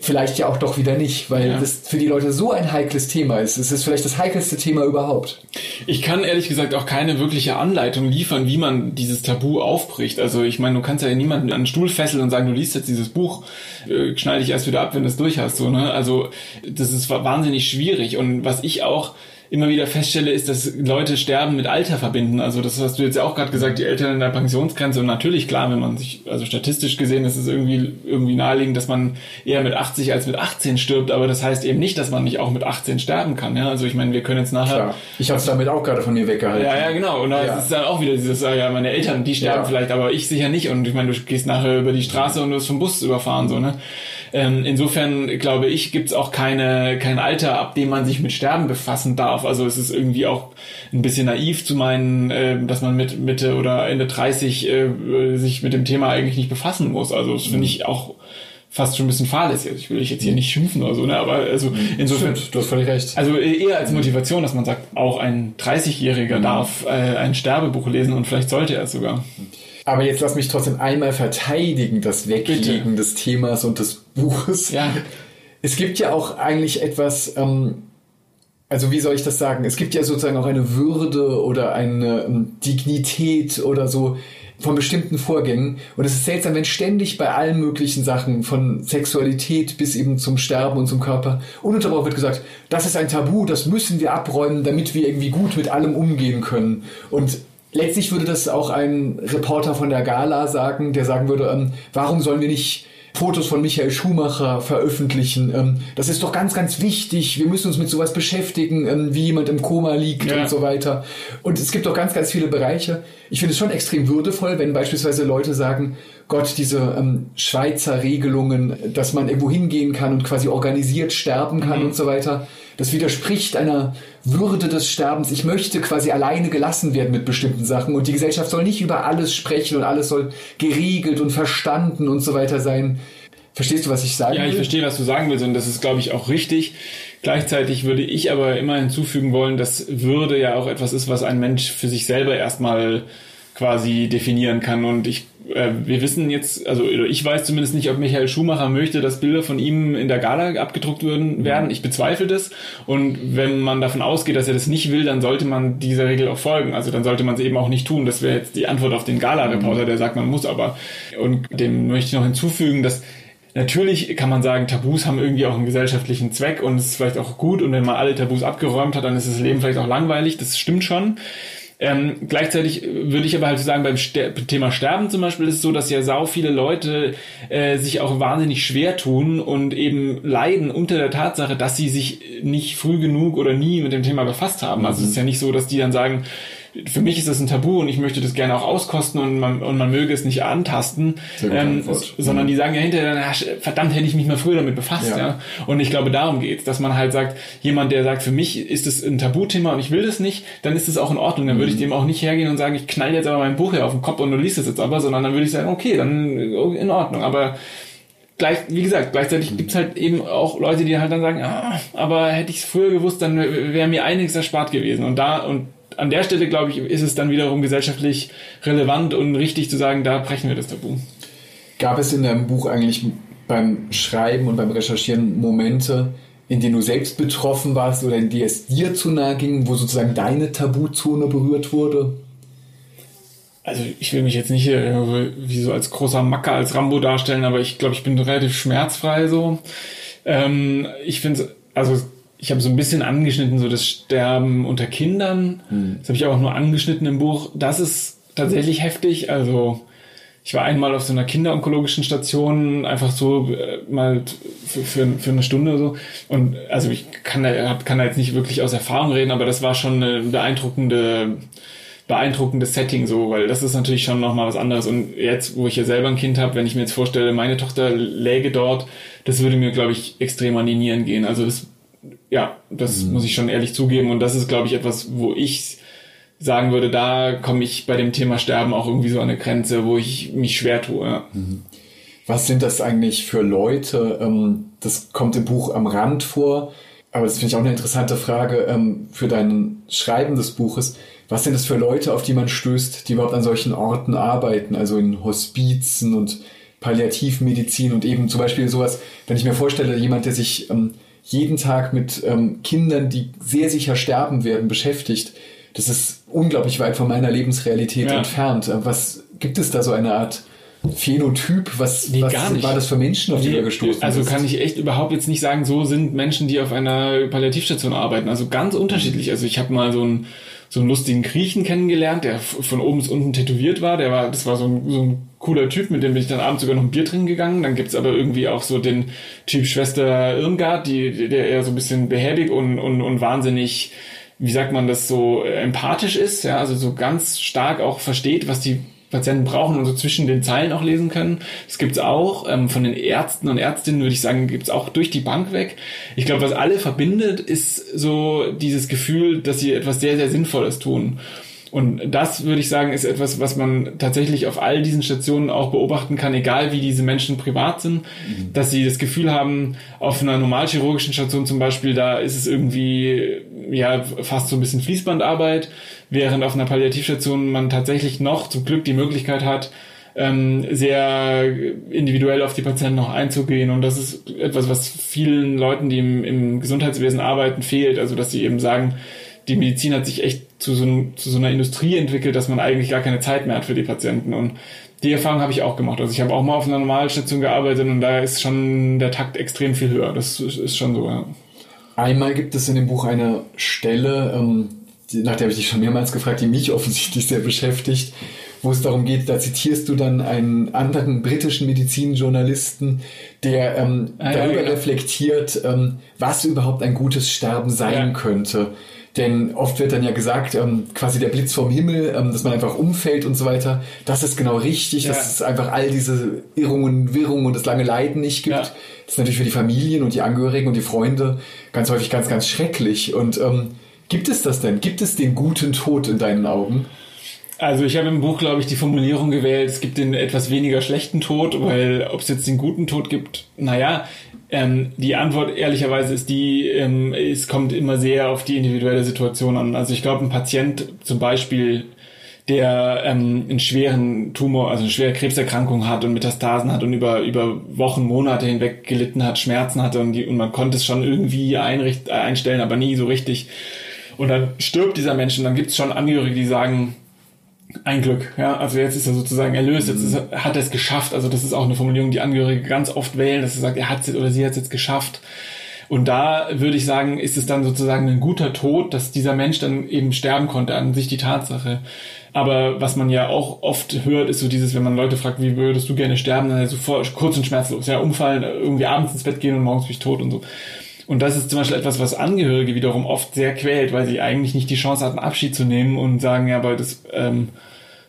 vielleicht ja auch doch wieder nicht, weil ja. das für die Leute so ein heikles Thema ist. Es ist vielleicht das heikelste Thema überhaupt. Ich kann ehrlich gesagt auch keine wirkliche Anleitung liefern, wie man dieses Tabu aufbricht. Also ich meine, du kannst ja niemanden an den Stuhl fesseln und sagen, du liest jetzt dieses Buch, äh, schneide dich erst wieder ab, wenn du es durch hast. So, ne? Also das ist wahnsinnig schwierig. Und was ich auch immer wieder feststelle, ist, dass Leute Sterben mit Alter verbinden. Also das hast du jetzt ja auch gerade gesagt, die Eltern in der Pensionsgrenze. Und natürlich, klar, wenn man sich, also statistisch gesehen ist es irgendwie, irgendwie naheliegend, dass man eher mit 80 als mit 18 stirbt. Aber das heißt eben nicht, dass man nicht auch mit 18 sterben kann. Ja, also ich meine, wir können jetzt nachher... Klar. Ich habe es damit auch gerade von dir weggehalten. Ja, ja, genau. Und da ja. ist dann auch wieder dieses, ja, meine Eltern, die sterben ja. vielleicht, aber ich sicher nicht. Und ich meine, du gehst nachher über die Straße und du wirst vom Bus überfahren, so, ne? Ähm, insofern glaube ich, gibt es auch keine, kein Alter, ab dem man sich mit Sterben befassen darf. Also es ist irgendwie auch ein bisschen naiv zu meinen, äh, dass man mit Mitte oder Ende 30 äh, sich mit dem Thema eigentlich nicht befassen muss. Also das finde ich auch fast schon ein bisschen fahrlässig. Also ich will dich jetzt hier nicht schimpfen oder so, ne? aber also insofern. Stimmt, du hast völlig recht. Also eher als Motivation, dass man sagt, auch ein 30-Jähriger mhm. darf äh, ein Sterbebuch lesen und vielleicht sollte er es sogar. Aber jetzt lass mich trotzdem einmal verteidigen, das Weglegen Bitte. des Themas und des Buches. Ja. Es gibt ja auch eigentlich etwas, ähm, also wie soll ich das sagen? Es gibt ja sozusagen auch eine Würde oder eine ähm, Dignität oder so von bestimmten Vorgängen. Und es ist seltsam, wenn ständig bei allen möglichen Sachen, von Sexualität bis eben zum Sterben und zum Körper, ununterbrochen wird gesagt, das ist ein Tabu, das müssen wir abräumen, damit wir irgendwie gut mit allem umgehen können. Und letztlich würde das auch ein Reporter von der Gala sagen, der sagen würde, ähm, warum sollen wir nicht Fotos von Michael Schumacher veröffentlichen. Ähm, das ist doch ganz, ganz wichtig. Wir müssen uns mit sowas beschäftigen, ähm, wie jemand im Koma liegt ja. und so weiter. Und es gibt doch ganz, ganz viele Bereiche. Ich finde es schon extrem würdevoll, wenn beispielsweise Leute sagen, Gott, diese ähm, Schweizer Regelungen, dass man irgendwo hingehen kann und quasi organisiert sterben kann mhm. und so weiter. Das widerspricht einer Würde des Sterbens. Ich möchte quasi alleine gelassen werden mit bestimmten Sachen und die Gesellschaft soll nicht über alles sprechen und alles soll geregelt und verstanden und so weiter sein. Verstehst du, was ich sagen will? Ja, ich verstehe, was du sagen willst und das ist, glaube ich, auch richtig. Gleichzeitig würde ich aber immer hinzufügen wollen, dass Würde ja auch etwas ist, was ein Mensch für sich selber erstmal quasi definieren kann und ich äh, wir wissen jetzt, also ich weiß zumindest nicht, ob Michael Schumacher möchte, dass Bilder von ihm in der Gala abgedruckt würden, werden. Ich bezweifle das. Und wenn man davon ausgeht, dass er das nicht will, dann sollte man dieser Regel auch folgen. Also dann sollte man es eben auch nicht tun. Das wäre jetzt die Antwort auf den Gala-Reporter, der sagt, man muss aber. Und dem möchte ich noch hinzufügen, dass Natürlich kann man sagen, Tabus haben irgendwie auch einen gesellschaftlichen Zweck und es ist vielleicht auch gut und wenn man alle Tabus abgeräumt hat, dann ist das Leben vielleicht auch langweilig. Das stimmt schon. Ähm, gleichzeitig würde ich aber halt sagen, beim Ster Thema Sterben zum Beispiel ist es so, dass ja sau viele Leute äh, sich auch wahnsinnig schwer tun und eben leiden unter der Tatsache, dass sie sich nicht früh genug oder nie mit dem Thema befasst haben. Also es ist ja nicht so, dass die dann sagen, für mich ist das ein Tabu und ich möchte das gerne auch auskosten und man, und man möge es nicht antasten, ähm, sondern die sagen ja hinterher, verdammt, hätte ich mich mal früher damit befasst. Ja. ja. Und ich glaube, darum geht's, dass man halt sagt, jemand, der sagt, für mich ist es ein Tabuthema und ich will das nicht, dann ist es auch in Ordnung. Dann würde ich mhm. dem auch nicht hergehen und sagen, ich knall jetzt aber mein Buch hier auf den Kopf und du liest es jetzt aber, sondern dann würde ich sagen, okay, dann in Ordnung. Aber gleich, wie gesagt, gleichzeitig gibt's halt eben auch Leute, die halt dann sagen, ah, aber hätte ich es früher gewusst, dann wäre mir einiges erspart gewesen. Und da, und an der Stelle, glaube ich, ist es dann wiederum gesellschaftlich relevant und richtig zu sagen, da brechen wir das Tabu. Gab es in deinem Buch eigentlich beim Schreiben und beim Recherchieren Momente, in denen du selbst betroffen warst oder in die es dir zu nahe ging, wo sozusagen deine Tabuzone berührt wurde? Also ich will mich jetzt nicht wie so als großer Macker, als Rambo darstellen, aber ich glaube, ich bin relativ schmerzfrei so. Ähm, ich finde, also ich habe so ein bisschen angeschnitten, so das Sterben unter Kindern. Hm. Das habe ich auch nur angeschnitten im Buch. Das ist tatsächlich heftig. Also ich war einmal auf so einer kinderonkologischen Station, einfach so äh, mal für, für, für eine Stunde so. Und also ich kann da, kann da jetzt nicht wirklich aus Erfahrung reden, aber das war schon eine beeindruckende beeindruckendes Setting so, weil das ist natürlich schon nochmal was anderes. Und jetzt, wo ich ja selber ein Kind habe, wenn ich mir jetzt vorstelle, meine Tochter läge dort, das würde mir, glaube ich, extrem an die Nieren gehen. Also das ja, das mhm. muss ich schon ehrlich zugeben. Und das ist, glaube ich, etwas, wo ich sagen würde, da komme ich bei dem Thema Sterben auch irgendwie so an eine Grenze, wo ich mich schwer tue. Ja. Was sind das eigentlich für Leute? Ähm, das kommt im Buch am Rand vor, aber das finde ich auch eine interessante Frage ähm, für dein Schreiben des Buches. Was sind das für Leute, auf die man stößt, die überhaupt an solchen Orten arbeiten, also in Hospizen und Palliativmedizin und eben zum Beispiel sowas, wenn ich mir vorstelle, jemand, der sich ähm, jeden Tag mit ähm, Kindern, die sehr sicher sterben werden, beschäftigt, das ist unglaublich weit von meiner Lebensrealität Ja. entfernt. Äh, Was gibt es da so eine Art Phänotyp? Was, Nee, was war das für Menschen, auf die Nee, du gestoßen Also bist? kann ich echt überhaupt jetzt nicht sagen, so sind Menschen, die auf einer Palliativstation arbeiten. Also ganz unterschiedlich. Also ich habe mal so einen, so einen lustigen Griechen kennengelernt, der von oben bis unten tätowiert war. Der war, das war so ein, so ein cooler Typ, mit dem bin ich dann abends sogar noch ein Bier trinken gegangen. Dann gibt's aber irgendwie auch so den Typ Schwester Irmgard, die, der eher so ein bisschen behäbig und, und, und wahnsinnig, wie sagt man das, so empathisch ist. Ja, also so ganz stark auch versteht, was die Patienten brauchen und so zwischen den Zeilen auch lesen können. Das gibt's auch. Ähm, von den Ärzten und Ärztinnen würde ich sagen, gibt's auch durch die Bank weg. Ich glaube, was alle verbindet, ist so dieses Gefühl, dass sie etwas sehr, sehr Sinnvolles tun. Und das würde ich sagen, ist etwas, was man tatsächlich auf all diesen Stationen auch beobachten kann, egal wie diese Menschen privat sind, dass sie das Gefühl haben, auf einer normalchirurgischen Station zum Beispiel, da ist es irgendwie ja fast so ein bisschen Fließbandarbeit, während auf einer Palliativstation man tatsächlich noch zum Glück die Möglichkeit hat, ähm, sehr individuell auf die Patienten noch einzugehen. Und das ist etwas, was vielen Leuten, die im, im Gesundheitswesen arbeiten, fehlt. Also dass sie eben sagen, die Medizin hat sich echt zu so, zu so einer Industrie entwickelt, dass man eigentlich gar keine Zeit mehr hat für die Patienten. Und die Erfahrung habe ich auch gemacht. Also ich habe auch mal auf einer Normalstation gearbeitet und da ist schon der Takt extrem viel höher. Das ist schon so, ja. Einmal gibt es in dem Buch eine Stelle, ähm, die, nach der habe ich dich schon mehrmals gefragt, die mich offensichtlich sehr beschäftigt, wo es darum geht, da zitierst du dann einen anderen britischen Medizinjournalisten, der ähm, Ah, ja, darüber genau. reflektiert, ähm, was überhaupt ein gutes Sterben sein Ja. könnte. Denn oft wird dann ja gesagt, ähm, quasi der Blitz vom Himmel, ähm, dass man einfach umfällt und so weiter. Das ist genau richtig, Ja. dass es einfach all diese Irrungen, Wirrungen und das lange Leiden nicht gibt. Ja. Das ist natürlich für die Familien und die Angehörigen und die Freunde ganz häufig ganz, ganz schrecklich. Und ähm, gibt es das denn? Gibt es den guten Tod in deinen Augen? Also ich habe im Buch, glaube ich, die Formulierung gewählt, es gibt den etwas weniger schlechten Tod, weil ob es jetzt den guten Tod gibt, naja, ähm, die Antwort ehrlicherweise ist die, ähm, es kommt immer sehr auf die individuelle Situation an. Also ich glaube, ein Patient zum Beispiel, der ähm, einen schweren Tumor, also eine schwere Krebserkrankung hat und Metastasen hat und über, über Wochen, Monate hinweg gelitten hat, Schmerzen hatte und, die, und man konnte es schon irgendwie einricht, äh, einstellen, aber nie so richtig. Und dann stirbt dieser Mensch und dann gibt es schon Angehörige, die sagen, ein Glück, ja. Also jetzt ist er sozusagen erlöst, jetzt ist er, hat er es geschafft. Also das ist auch eine Formulierung, die Angehörige ganz oft wählen, dass er sagt, er hat es oder sie hat es jetzt geschafft. Und da würde ich sagen, ist es dann sozusagen ein guter Tod, dass dieser Mensch dann eben sterben konnte, an sich die Tatsache. Aber was man ja auch oft hört, ist so dieses, wenn man Leute fragt, wie würdest du gerne sterben, dann sofort kurz und schmerzlos, ja, umfallen, irgendwie abends ins Bett gehen und morgens bin ich tot und so. Und das ist zum Beispiel etwas, was Angehörige wiederum oft sehr quält, weil sie eigentlich nicht die Chance hatten, Abschied zu nehmen und sagen, ja, aber das, ähm,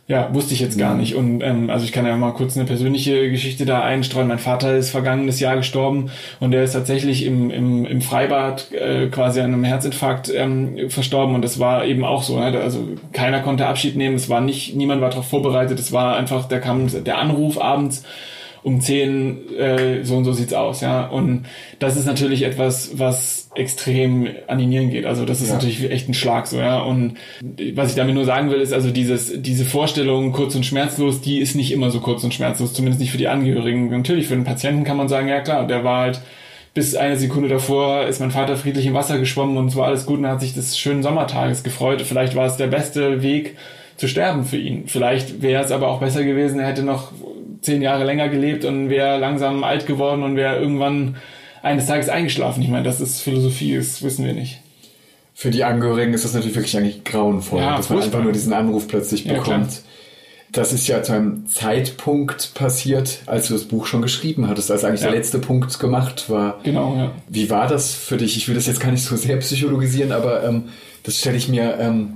ja, wusste ich jetzt gar nicht. Und ähm, also ich kann ja mal kurz eine persönliche Geschichte da einstreuen. Mein Vater ist vergangenes Jahr gestorben und der ist tatsächlich im, im, im Freibad äh, quasi an einem Herzinfarkt ähm, verstorben. Und das war eben auch so. Ne? Also keiner konnte Abschied nehmen. Es war nicht, niemand war darauf vorbereitet. Es war einfach, da kam der Anruf abends um 10, äh, so und so sieht's aus, ja. Und das ist natürlich etwas, was extrem an die Nieren geht. Also das ist Ja. natürlich echt ein Schlag, so, ja. Und was ich damit nur sagen will, ist also dieses, diese Vorstellung kurz und schmerzlos, die ist nicht immer so kurz und schmerzlos, zumindest nicht für die Angehörigen. Natürlich, für den Patienten kann man sagen, ja klar, der war halt bis eine Sekunde davor ist mein Vater friedlich im Wasser geschwommen und es war alles gut und er hat sich des schönen Sommertages gefreut. Vielleicht war es der beste Weg zu sterben für ihn. Vielleicht wäre es aber auch besser gewesen, er hätte noch zehn Jahre länger gelebt und wäre langsam alt geworden und wäre irgendwann eines Tages eingeschlafen. Ich meine, das ist Philosophie, das wissen wir nicht. Für die Angehörigen ist das natürlich wirklich eigentlich grauenvoll, Ja, dass man einfach nur diesen Anruf plötzlich Ja, bekommt. klar. Das ist ja zu einem Zeitpunkt passiert, als du das Buch schon geschrieben hattest, als eigentlich Ja. der letzte Punkt gemacht war. Genau, ja. Wie war das für dich? Ich will das jetzt gar nicht so sehr psychologisieren, aber ähm, das stelle ich mir ähm,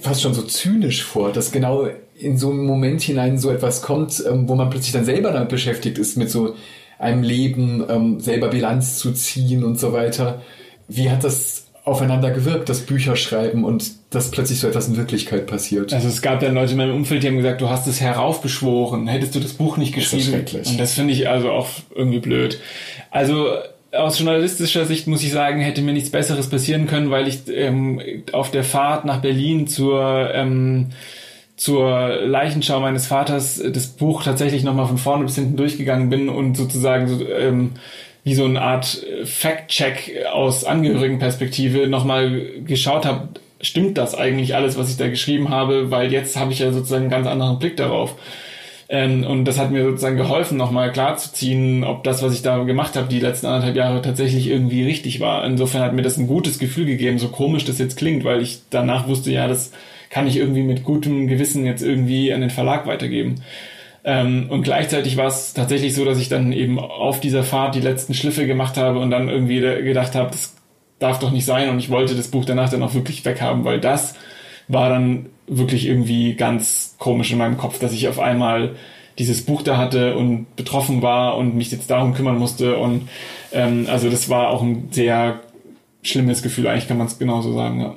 fast schon so zynisch vor, dass genau in so einen Moment hinein so etwas kommt, ähm, wo man plötzlich dann selber damit beschäftigt ist, mit so einem Leben ähm, selber Bilanz zu ziehen und so weiter. Wie hat das aufeinander gewirkt, das Bücherschreiben und dass plötzlich so etwas in Wirklichkeit passiert. Also es gab dann Leute in meinem Umfeld, die haben gesagt, du hast es heraufbeschworen, hättest du das Buch nicht geschrieben. Das ist schrecklich. Und das finde ich also auch irgendwie blöd. Also aus journalistischer Sicht muss ich sagen, hätte mir nichts Besseres passieren können, weil ich ähm, auf der Fahrt nach Berlin zur ähm, zur Leichenschau meines Vaters das Buch tatsächlich nochmal von vorne bis hinten durchgegangen bin und sozusagen so, ähm, wie so eine Art Fact-Check aus Angehörigenperspektive nochmal geschaut habe, stimmt das eigentlich alles, was ich da geschrieben habe, weil jetzt habe ich ja sozusagen einen ganz anderen Blick darauf. Ähm, und das hat mir sozusagen geholfen, nochmal klarzuziehen, ob das, was ich da gemacht habe, die letzten anderthalb Jahre tatsächlich irgendwie richtig war. Insofern hat mir das ein gutes Gefühl gegeben, so komisch das jetzt klingt, weil ich danach wusste, ja, das kann ich irgendwie mit gutem Gewissen jetzt irgendwie an den Verlag weitergeben. Ähm, und gleichzeitig war es tatsächlich so, dass ich dann eben auf dieser Fahrt die letzten Schliffe gemacht habe und dann irgendwie gedacht habe, das darf doch nicht sein und ich wollte das Buch danach dann auch wirklich weghaben, weil das war dann wirklich irgendwie ganz komisch in meinem Kopf, dass ich auf einmal dieses Buch da hatte und betroffen war und mich jetzt darum kümmern musste und ähm, also das war auch ein sehr schlimmes Gefühl, eigentlich kann man es genauso sagen. Ja.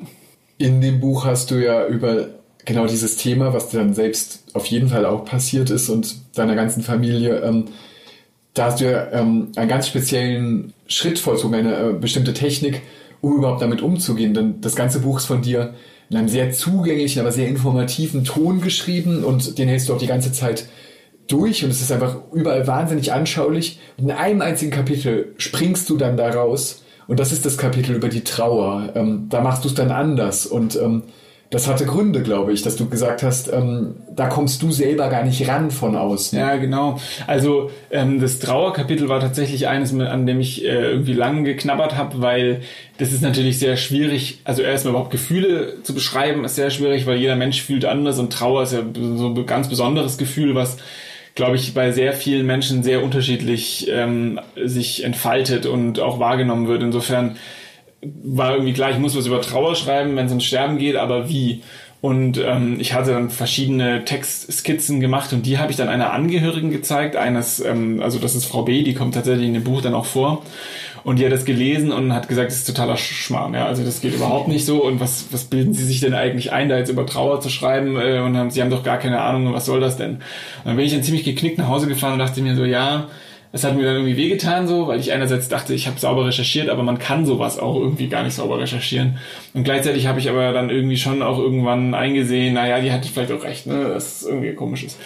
In dem Buch hast du ja über genau dieses Thema, was dann selbst auf jeden Fall auch passiert ist und deiner ganzen Familie, ähm, da hast du ja ähm, einen ganz speziellen Schritt vollzogen, eine äh, bestimmte Technik, um überhaupt damit umzugehen. Denn das ganze Buch ist von dir in einem sehr zugänglichen, aber sehr informativen Ton geschrieben und den hältst du auch die ganze Zeit durch und es ist einfach überall wahnsinnig anschaulich. In einem einzigen Kapitel springst du dann da raus und das ist das Kapitel über die Trauer. Ähm, da machst du es dann anders und ähm, das hatte Gründe, glaube ich, dass du gesagt hast, ähm, da kommst du selber gar nicht ran von außen. Ja, genau. Also ähm, das Trauerkapitel war tatsächlich eines, an dem ich äh, irgendwie lang geknabbert habe, weil das ist natürlich sehr schwierig. Also erstmal überhaupt Gefühle zu beschreiben ist sehr schwierig, weil jeder Mensch fühlt anders und Trauer ist ja so ein ganz besonderes Gefühl, was glaube ich, bei sehr vielen Menschen sehr unterschiedlich ähm, sich entfaltet und auch wahrgenommen wird. Insofern war irgendwie klar, ich muss was über Trauer schreiben, wenn es ums Sterben geht, aber wie? Und ähm, ich hatte dann verschiedene Textskizzen gemacht und die habe ich dann einer Angehörigen gezeigt, eines, ähm, also das ist Frau B, die kommt tatsächlich in dem Buch dann auch vor. Und die hat das gelesen und hat gesagt, das ist totaler Schmarrn, ja, also das geht überhaupt nicht so. Und was, was bilden Sie sich denn eigentlich ein, da jetzt über Trauer zu schreiben? Äh, und haben, Sie haben doch gar keine Ahnung, was soll das denn? Und dann bin ich dann ziemlich geknickt nach Hause gefahren und dachte mir so, ja, es hat mir dann irgendwie wehgetan so, weil ich einerseits dachte, ich habe sauber recherchiert, aber man kann sowas auch irgendwie gar nicht sauber recherchieren. Und gleichzeitig habe ich aber dann irgendwie schon auch irgendwann eingesehen, naja, die hatte vielleicht auch recht, ne, dass es irgendwie komisch ist.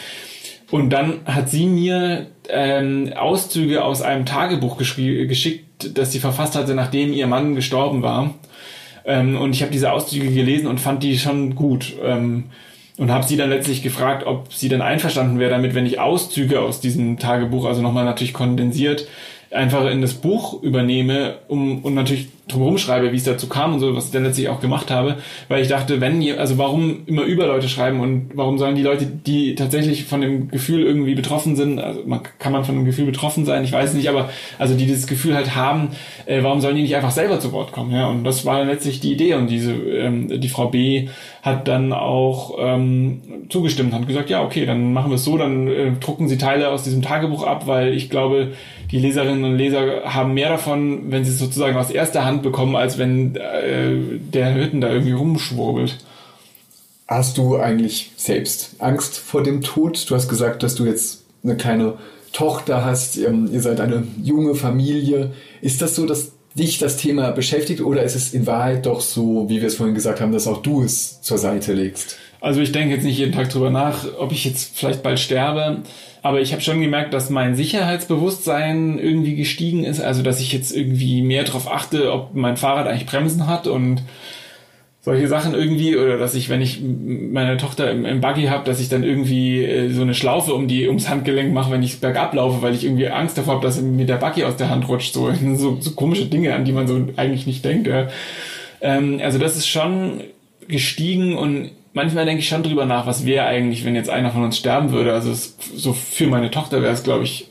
Und dann hat sie mir ähm, Auszüge aus einem Tagebuch geschickt, das sie verfasst hatte, nachdem ihr Mann gestorben war. Ähm, und ich habe diese Auszüge gelesen und fand die schon gut. Ähm, und habe sie dann letztlich gefragt, ob sie dann einverstanden wäre damit, wenn ich Auszüge aus diesem Tagebuch, also nochmal natürlich kondensiert, einfach in das Buch übernehme um, und natürlich drumherum schreibe, wie es dazu kam und so, was ich dann letztlich auch gemacht habe, weil ich dachte, wenn, also warum immer über Leute schreiben und warum sollen die Leute, die tatsächlich von dem Gefühl irgendwie betroffen sind, also man, kann man von dem Gefühl betroffen sein, ich weiß nicht, aber also die dieses Gefühl halt haben, äh, warum sollen die nicht einfach selber zu Wort kommen, ja, und das war letztlich die Idee und diese, ähm, die Frau B hat dann auch ähm, zugestimmt, hat gesagt, ja, okay, dann machen wir es so, dann äh, drucken sie Teile aus diesem Tagebuch ab, weil ich glaube, die Leserinnen und Leser haben mehr davon, wenn sie es sozusagen aus erster Hand bekommen, als wenn äh, der Hütten da irgendwie rumschwurbelt. Hast du eigentlich selbst Angst vor dem Tod? Du hast gesagt, dass du jetzt eine kleine Tochter hast, ähm, ihr seid eine junge Familie. Ist das so, dass dich das Thema beschäftigt oder ist es in Wahrheit doch so, wie wir es vorhin gesagt haben, dass auch du es zur Seite legst? Also ich denke jetzt nicht jeden Tag drüber nach, ob ich jetzt vielleicht bald sterbe. Aber ich habe schon gemerkt, dass mein Sicherheitsbewusstsein irgendwie gestiegen ist. Also dass ich jetzt irgendwie mehr darauf achte, ob mein Fahrrad eigentlich Bremsen hat und solche Sachen irgendwie oder dass ich, wenn ich meine Tochter im, im Buggy habe, dass ich dann irgendwie äh, so eine Schlaufe um die ums Handgelenk mache, wenn ich bergab laufe, weil ich irgendwie Angst davor habe, dass mir der Buggy aus der Hand rutscht. So, so, so komische Dinge, an die man so eigentlich nicht denkt. Ja. Ähm, also das ist schon gestiegen und manchmal denke ich schon drüber nach, was wäre eigentlich, wenn jetzt einer von uns sterben würde. Also es, so für meine Tochter wäre es, glaube ich,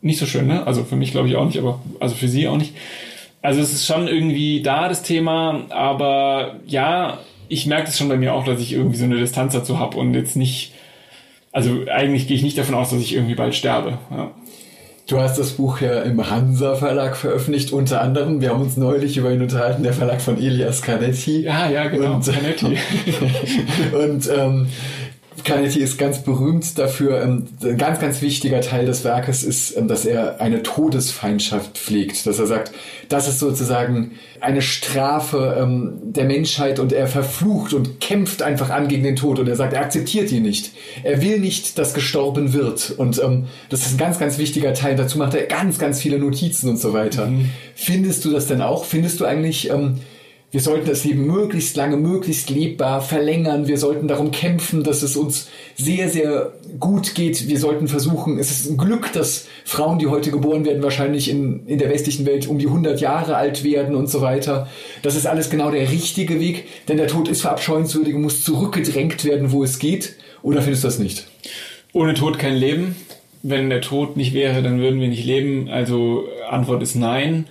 nicht so schön, ne? Also für mich glaube ich auch nicht, aber also für sie auch nicht. Also es ist schon irgendwie da das Thema, aber ja, ich merke es schon bei mir auch, dass ich irgendwie so eine Distanz dazu habe und jetzt nicht, also eigentlich gehe ich nicht davon aus, dass ich irgendwie bald sterbe. Ja. Du hast das Buch ja im Hansa Verlag veröffentlicht, unter anderem. Wir haben uns neulich über ihn unterhalten, der Verlag von Elias Canetti. Ja, ja, genau, und, Canetti. und ähm, Canetti ist ganz berühmt dafür. Ähm, ein ganz, ganz wichtiger Teil des Werkes ist, ähm, dass er eine Todesfeindschaft pflegt. Dass er sagt, das ist sozusagen eine Strafe ähm, der Menschheit und er verflucht und kämpft einfach an gegen den Tod und er sagt, er akzeptiert ihn nicht. Er will nicht, dass gestorben wird. Und das ist ein ganz, ganz wichtiger Teil. Dazu macht er ganz, ganz viele Notizen und so weiter. Mhm. Findest du das denn auch? Findest du eigentlich, wir sollten das Leben möglichst lange, möglichst lebbar verlängern. Wir sollten darum kämpfen, dass es uns sehr, sehr gut geht. Wir sollten versuchen, es ist ein Glück, dass Frauen, die heute geboren werden, wahrscheinlich in, in der westlichen Welt um die 100 Jahre alt werden und so weiter. Das ist alles genau der richtige Weg, denn der Tod ist verabscheuenswürdig und muss zurückgedrängt werden, wo es geht. Oder findest du das nicht? Ohne Tod kein Leben. Wenn der Tod nicht wäre, dann würden wir nicht leben. Also Antwort ist nein.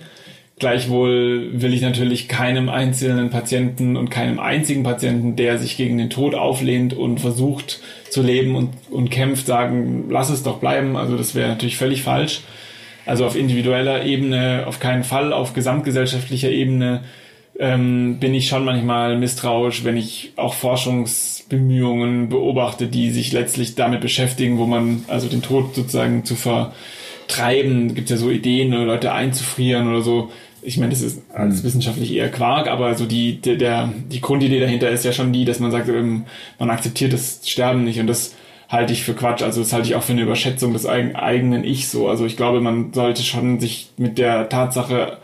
Gleichwohl will ich natürlich keinem einzelnen Patienten und keinem einzigen Patienten, der sich gegen den Tod auflehnt und versucht zu leben und, und kämpft, sagen, lass es doch bleiben. Also das wäre natürlich völlig falsch. Also auf individueller Ebene auf keinen Fall, auf gesamtgesellschaftlicher Ebene ähm, bin ich schon manchmal misstrauisch, wenn ich auch Forschungsbemühungen beobachte, die sich letztlich damit beschäftigen, wo man also den Tod sozusagen zu vertreiben, gibt ja so Ideen, ne, Leute einzufrieren oder so ich meine, das ist alles mhm. wissenschaftlich eher Quark, aber so die, der, der, die Grundidee dahinter ist ja schon die, dass man sagt, ähm, man akzeptiert das Sterben nicht und das halte ich für Quatsch. Also das halte ich auch für eine Überschätzung des eigenen Ich so. Also ich glaube, man sollte schon sich mit der Tatsache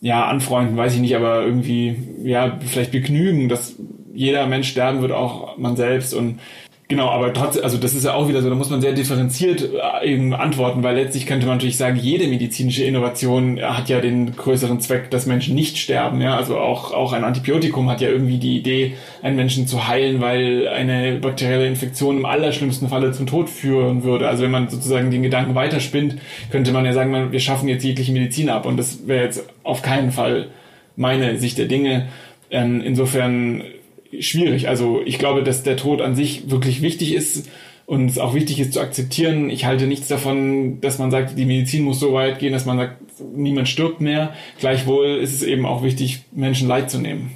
ja anfreunden, weiß ich nicht, aber irgendwie ja vielleicht begnügen, dass jeder Mensch sterben wird, auch man selbst und Genau, aber trotzdem, also das ist ja auch wieder so, da muss man sehr differenziert äh, eben antworten, weil letztlich könnte man natürlich sagen, jede medizinische Innovation hat ja den größeren Zweck, dass Menschen nicht sterben. Ja, also auch auch ein Antibiotikum hat ja irgendwie die Idee, einen Menschen zu heilen, weil eine bakterielle Infektion im allerschlimmsten Falle zum Tod führen würde. Also wenn man sozusagen den Gedanken weiterspinnt, könnte man ja sagen, wir schaffen jetzt jegliche Medizin ab und das wäre jetzt auf keinen Fall meine Sicht der Dinge. Ähm, insofern schwierig. Also ich glaube, dass der Tod an sich wirklich wichtig ist und es auch wichtig ist zu akzeptieren. Ich halte nichts davon, dass man sagt, die Medizin muss so weit gehen, dass man sagt, niemand stirbt mehr. Gleichwohl ist es eben auch wichtig, Menschen Leid zu nehmen.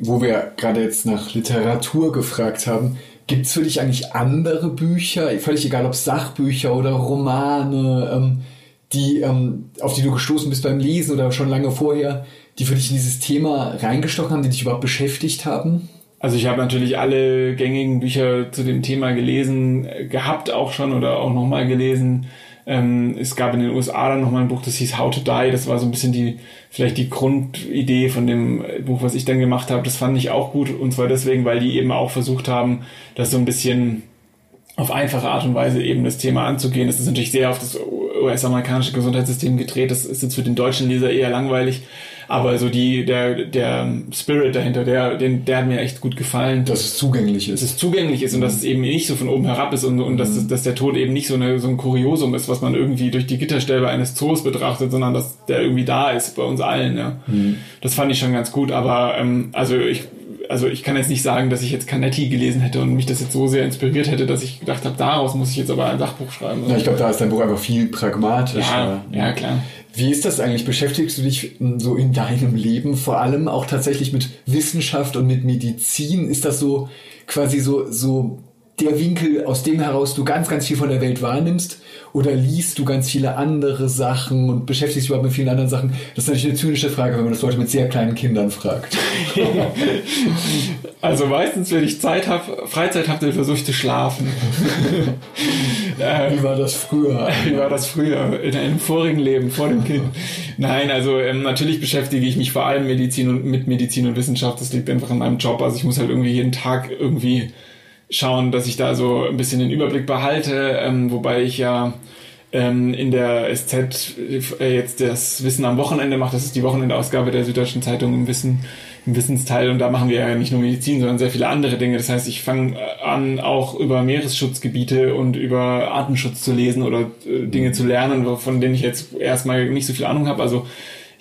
Wo wir gerade jetzt nach Literatur gefragt haben, gibt es für dich eigentlich andere Bücher, völlig egal ob Sachbücher oder Romane, ähm, die, ähm, auf die du gestoßen bist beim Lesen oder schon lange vorher, die für dich in dieses Thema reingestochen haben, die dich überhaupt beschäftigt haben? Also ich habe natürlich alle gängigen Bücher zu dem Thema gelesen, äh, gehabt auch schon oder auch nochmal gelesen. Ähm, es gab in den USA dann nochmal ein Buch, das hieß How to Die. Das war so ein bisschen die, vielleicht die Grundidee von dem äh, Buch, was ich dann gemacht habe. Das fand ich auch gut. Und zwar deswegen, weil die eben auch versucht haben, das so ein bisschen auf einfache Art und Weise eben das Thema anzugehen. Das ist natürlich sehr auf das US-amerikanische Gesundheitssystem gedreht. Das ist jetzt für den deutschen Leser eher langweilig. Aber so die, der, der Spirit dahinter, der, den, der hat mir echt gut gefallen. Dass es zugänglich ist. Dass es zugänglich ist und dass es eben nicht so von oben herab ist und, und mhm. dass, dass der Tod eben nicht so, eine, so ein Kuriosum ist, was man irgendwie durch die Gitterstäbe eines Zoos betrachtet, sondern dass der irgendwie da ist bei uns allen. Ja. Mhm. Das fand ich schon ganz gut. Aber ähm, also ich also ich kann jetzt nicht sagen, dass ich jetzt Canetti gelesen hätte und mich das jetzt so sehr inspiriert hätte, dass ich gedacht habe, daraus muss ich jetzt aber ein Sachbuch schreiben. Ja, ich glaube, da ist dein Buch einfach viel pragmatischer. Ja, ja, klar. Wie ist das eigentlich? Beschäftigst du dich hm, so in deinem Leben vor allem auch tatsächlich mit Wissenschaft und mit Medizin? Ist das so quasi so, so der Winkel, aus dem heraus du ganz, ganz viel von der Welt wahrnimmst? Oder liest du ganz viele andere Sachen und beschäftigst dich überhaupt mit vielen anderen Sachen? Das ist natürlich eine zynische Frage, wenn man das Leute mit sehr kleinen Kindern fragt. also meistens, wenn ich Zeit habe, Freizeit habe, dann versuche ich zu schlafen. Wie war das früher? Wie war das früher? In einem vorigen Leben, vor dem Kind. Nein, also ähm, natürlich beschäftige ich mich vor allem Medizin und, mit Medizin und Wissenschaft. Das liegt einfach in meinem Job. Also ich muss halt irgendwie jeden Tag irgendwie schauen, dass ich da so ein bisschen den Überblick behalte, ähm, wobei ich ja ähm, in der SZ äh, jetzt das Wissen am Wochenende mache. Das ist die Wochenendausgabe der Süddeutschen Zeitung im Wissen im Wissensteil und da machen wir ja nicht nur Medizin, sondern sehr viele andere Dinge. Das heißt, ich fange an, auch über Meeresschutzgebiete und über Artenschutz zu lesen oder äh, Dinge zu lernen, von denen ich jetzt erstmal nicht so viel Ahnung habe. Also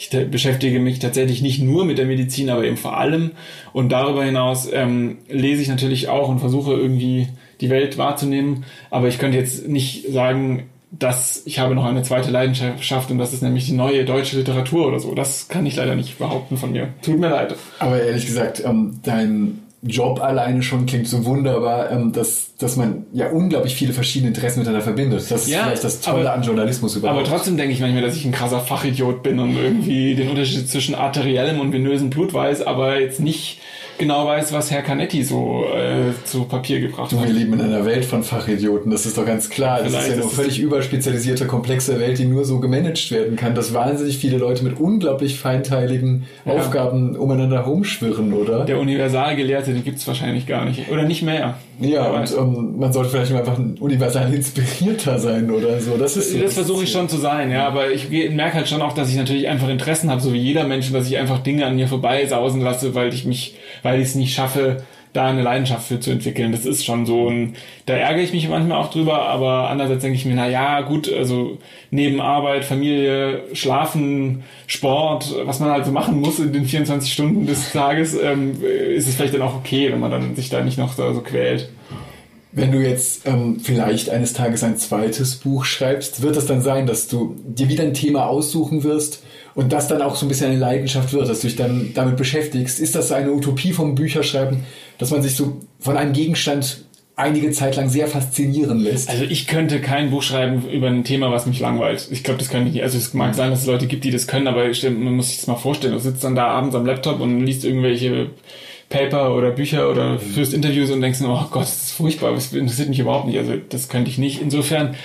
ich beschäftige mich tatsächlich nicht nur mit der Medizin, aber eben vor allem. Und darüber hinaus ähm, lese ich natürlich auch und versuche irgendwie die Welt wahrzunehmen. Aber ich könnte jetzt nicht sagen, dass ich habe noch eine zweite Leidenschaft und das ist nämlich die neue deutsche Literatur oder so. Das kann ich leider nicht behaupten von mir. Tut mir leid. Aber ehrlich gesagt, ähm, dein Job alleine schon klingt so wunderbar, ähm, dass, dass man ja unglaublich viele verschiedene Interessen miteinander verbindet. Das ist Ja, vielleicht das Tolle aber- an Journalismus überhaupt. Aber trotzdem denke ich manchmal, dass ich ein krasser Fachidiot bin und irgendwie den Unterschied zwischen arteriellem und venösem Blut weiß, aber jetzt nicht genau weiß, was Herr Canetti so äh, zu Papier gebracht Du, hat. wir leben in einer Welt von Fachidioten, das ist doch ganz klar. Das ist ja eine es- völlig überspezialisierte, komplexe Welt, die nur so gemanagt werden kann, dass wahnsinnig viele Leute mit unglaublich feinteiligen Ja. Aufgaben umeinander herumschwirren, oder? Der Universalgelehrte, den gibt's wahrscheinlich gar nicht. Oder nicht mehr. Ja, Wer und ähm, man sollte vielleicht einfach ein universal inspirierter sein oder so. Das ist so Das versuche ich schon zu sein, ja, aber ich merke halt schon auch, dass ich natürlich einfach Interessen habe, so wie jeder Mensch, dass ich einfach Dinge an mir vorbei sausen lasse, weil ich mich, weil ich es nicht schaffe, da eine Leidenschaft für zu entwickeln. Das ist schon so ein, da ärgere ich mich manchmal auch drüber, aber andererseits denke ich mir, na ja, gut, also neben Arbeit, Familie, Schlafen, Sport, was man halt so machen muss in den 24 Stunden des Tages, ähm, ist es vielleicht dann auch okay, wenn man dann sich da nicht noch da so quält. Wenn du jetzt ähm, vielleicht eines Tages ein zweites Buch schreibst, wird es dann sein, dass du dir wieder ein Thema aussuchen wirst und das dann auch so ein bisschen eine Leidenschaft wird, dass du dich dann damit beschäftigst. Ist das eine Utopie vom Bücherschreiben, dass man sich so von einem Gegenstand einige Zeit lang sehr faszinieren lässt? Also ich könnte kein Buch schreiben über ein Thema, was mich langweilt. Ich glaube, das könnte ich nicht. Also es mag sein, dass es Leute gibt, die das können, aber man muss sich das mal vorstellen. Du sitzt dann da abends am Laptop und liest irgendwelche Paper oder Bücher oder führst Interviews und denkst, oh Gott, das ist furchtbar, das interessiert mich überhaupt nicht. Also das könnte ich nicht. Insofern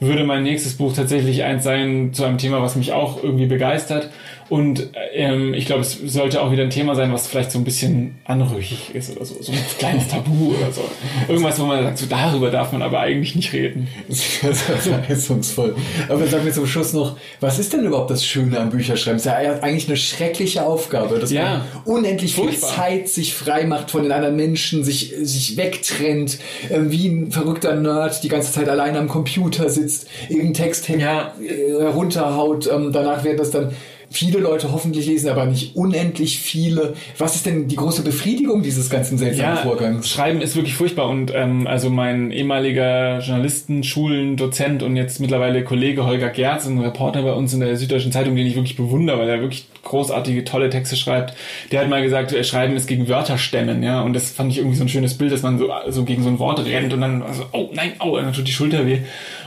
würde mein nächstes Buch tatsächlich eins sein zu einem Thema, was mich auch irgendwie begeistert. Und ähm, ich glaube, es sollte auch wieder ein Thema sein, was vielleicht so ein bisschen anrüchig ist oder so. So ein kleines Tabu oder so. Irgendwas, wo man sagt, so darüber darf man aber eigentlich nicht reden. Das wäre sehr leistungsvoll. Aber sag mir zum Schluss noch, was ist denn überhaupt das Schöne am Bücherschreiben? Es ist ja eigentlich eine schreckliche Aufgabe, dass Ja. man unendlich viel Furchtbar. Zeit sich frei macht von den anderen Menschen, sich, sich wegtrennt, äh, wie ein verrückter Nerd die ganze Zeit allein am Computer sitzt, irgendeinen Text Ja. äh, herunterhaut, ähm, danach werden das dann viele Leute hoffentlich lesen, aber nicht unendlich viele. Was ist denn die große Befriedigung dieses ganzen seltsamen Vorgangs? Schreiben ist wirklich furchtbar und ähm, also mein ehemaliger Journalisten, Schulen, Dozent und jetzt mittlerweile Kollege Holger Gerz, ein Reporter bei uns in der Süddeutschen Zeitung, den ich wirklich bewundere, weil er wirklich großartige, tolle Texte schreibt. Der hat mal gesagt, äh, Schreiben ist gegen Wörter stemmen, ja, und das fand ich irgendwie so ein schönes Bild, dass man so, so gegen so ein Wort rennt und dann also, oh nein, oh, dann tut die Schulter weh.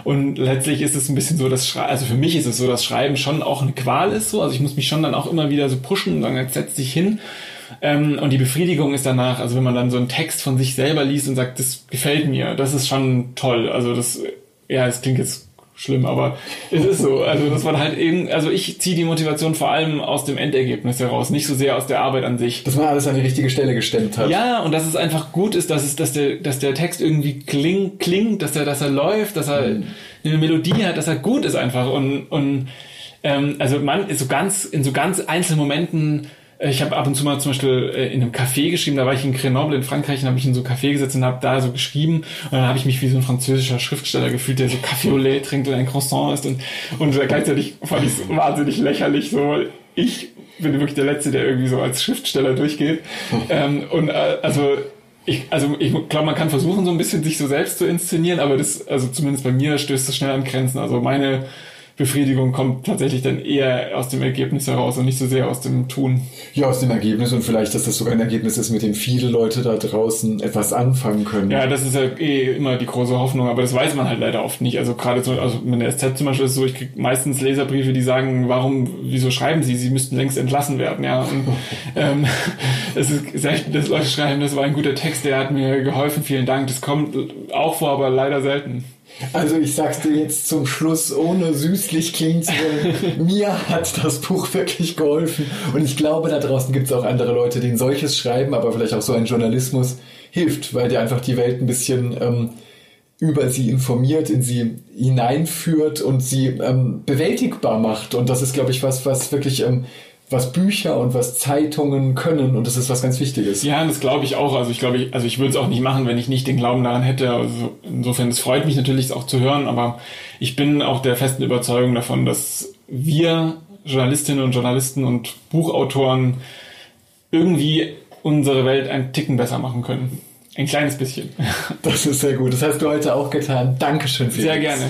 Und letztlich ist es ein bisschen so, dass Schrei also für mich ist es so, dass Schreiben schon auch eine Qual ist, so, also ich muss mich schon dann auch immer wieder so pushen und sagen, jetzt setz dich hin. Ähm, und die Befriedigung ist danach, also wenn man dann so einen Text von sich selber liest und sagt, das gefällt mir, das ist schon toll. Also das, ja, es klingt jetzt schlimm, aber es ist so. Also dass man halt eben, also ich ziehe die Motivation vor allem aus dem Endergebnis heraus, nicht so sehr aus der Arbeit an sich. Dass man alles an die richtige Stelle gestemmt hat. Ja, und dass es einfach gut ist, dass es, dass der, dass der Text irgendwie kling, klingt, dass er, dass er läuft, dass er eine Melodie hat, dass er gut ist einfach und und ähm, also man ist so ganz in so ganz einzelnen Momenten. Äh, Ich habe ab und zu mal zum Beispiel äh, in einem Café geschrieben, da war ich in Grenoble in Frankreich und habe ich in so ein Café gesetzt und habe da so geschrieben und dann habe ich mich wie so ein französischer Schriftsteller gefühlt, der so Café au lait trinkt und ein Croissant isst und und gleichzeitig fand ich es wahnsinnig lächerlich so ich bin wirklich der Letzte, der irgendwie so als Schriftsteller durchgeht ähm, und äh, also ich, also ich glaube, man kann versuchen, so ein bisschen sich so selbst zu inszenieren, aber das, also zumindest bei mir stößt das schnell an Grenzen. Also meine Befriedigung kommt tatsächlich dann eher aus dem Ergebnis heraus und nicht so sehr aus dem Tun. Ja, aus dem Ergebnis und vielleicht, dass das sogar ein Ergebnis ist, mit dem viele Leute da draußen etwas anfangen können. Ja, das ist ja eh immer die große Hoffnung, aber das weiß man halt leider oft nicht. Also gerade so, also mit der SZ zum Beispiel ist es so, ich kriege meistens Leserbriefe, die sagen, warum, wieso schreiben sie, sie müssten längst entlassen werden, ja. Und, ähm, es ist selten, dass Leute schreiben, das war ein guter Text, der hat mir geholfen, vielen Dank. Das kommt auch vor, aber leider selten. Also ich sag's dir jetzt zum Schluss, ohne süßlich klingen zu wollen. Mir hat das Buch wirklich geholfen. Und ich glaube, da draußen gibt's auch andere Leute, denen solches Schreiben, aber vielleicht auch so ein Journalismus hilft, weil der einfach die Welt ein bisschen ähm, über sie informiert, in sie hineinführt und sie ähm, bewältigbar macht. Und das ist, glaube ich, was, was wirklich, ähm, was Bücher und was Zeitungen können. Und das ist was ganz Wichtiges. Ja, das glaube ich auch. Also ich glaube, ich, also ich würde es auch nicht machen, wenn ich nicht den Glauben daran hätte. Also insofern, es freut mich natürlich, es auch zu hören, aber ich bin auch der festen Überzeugung davon, dass wir Journalistinnen und Journalisten und Buchautoren irgendwie unsere Welt ein Ticken besser machen können. Ein kleines bisschen. Das ist sehr gut. Das hast du heute auch getan. Dankeschön. Sehr Felix. gerne.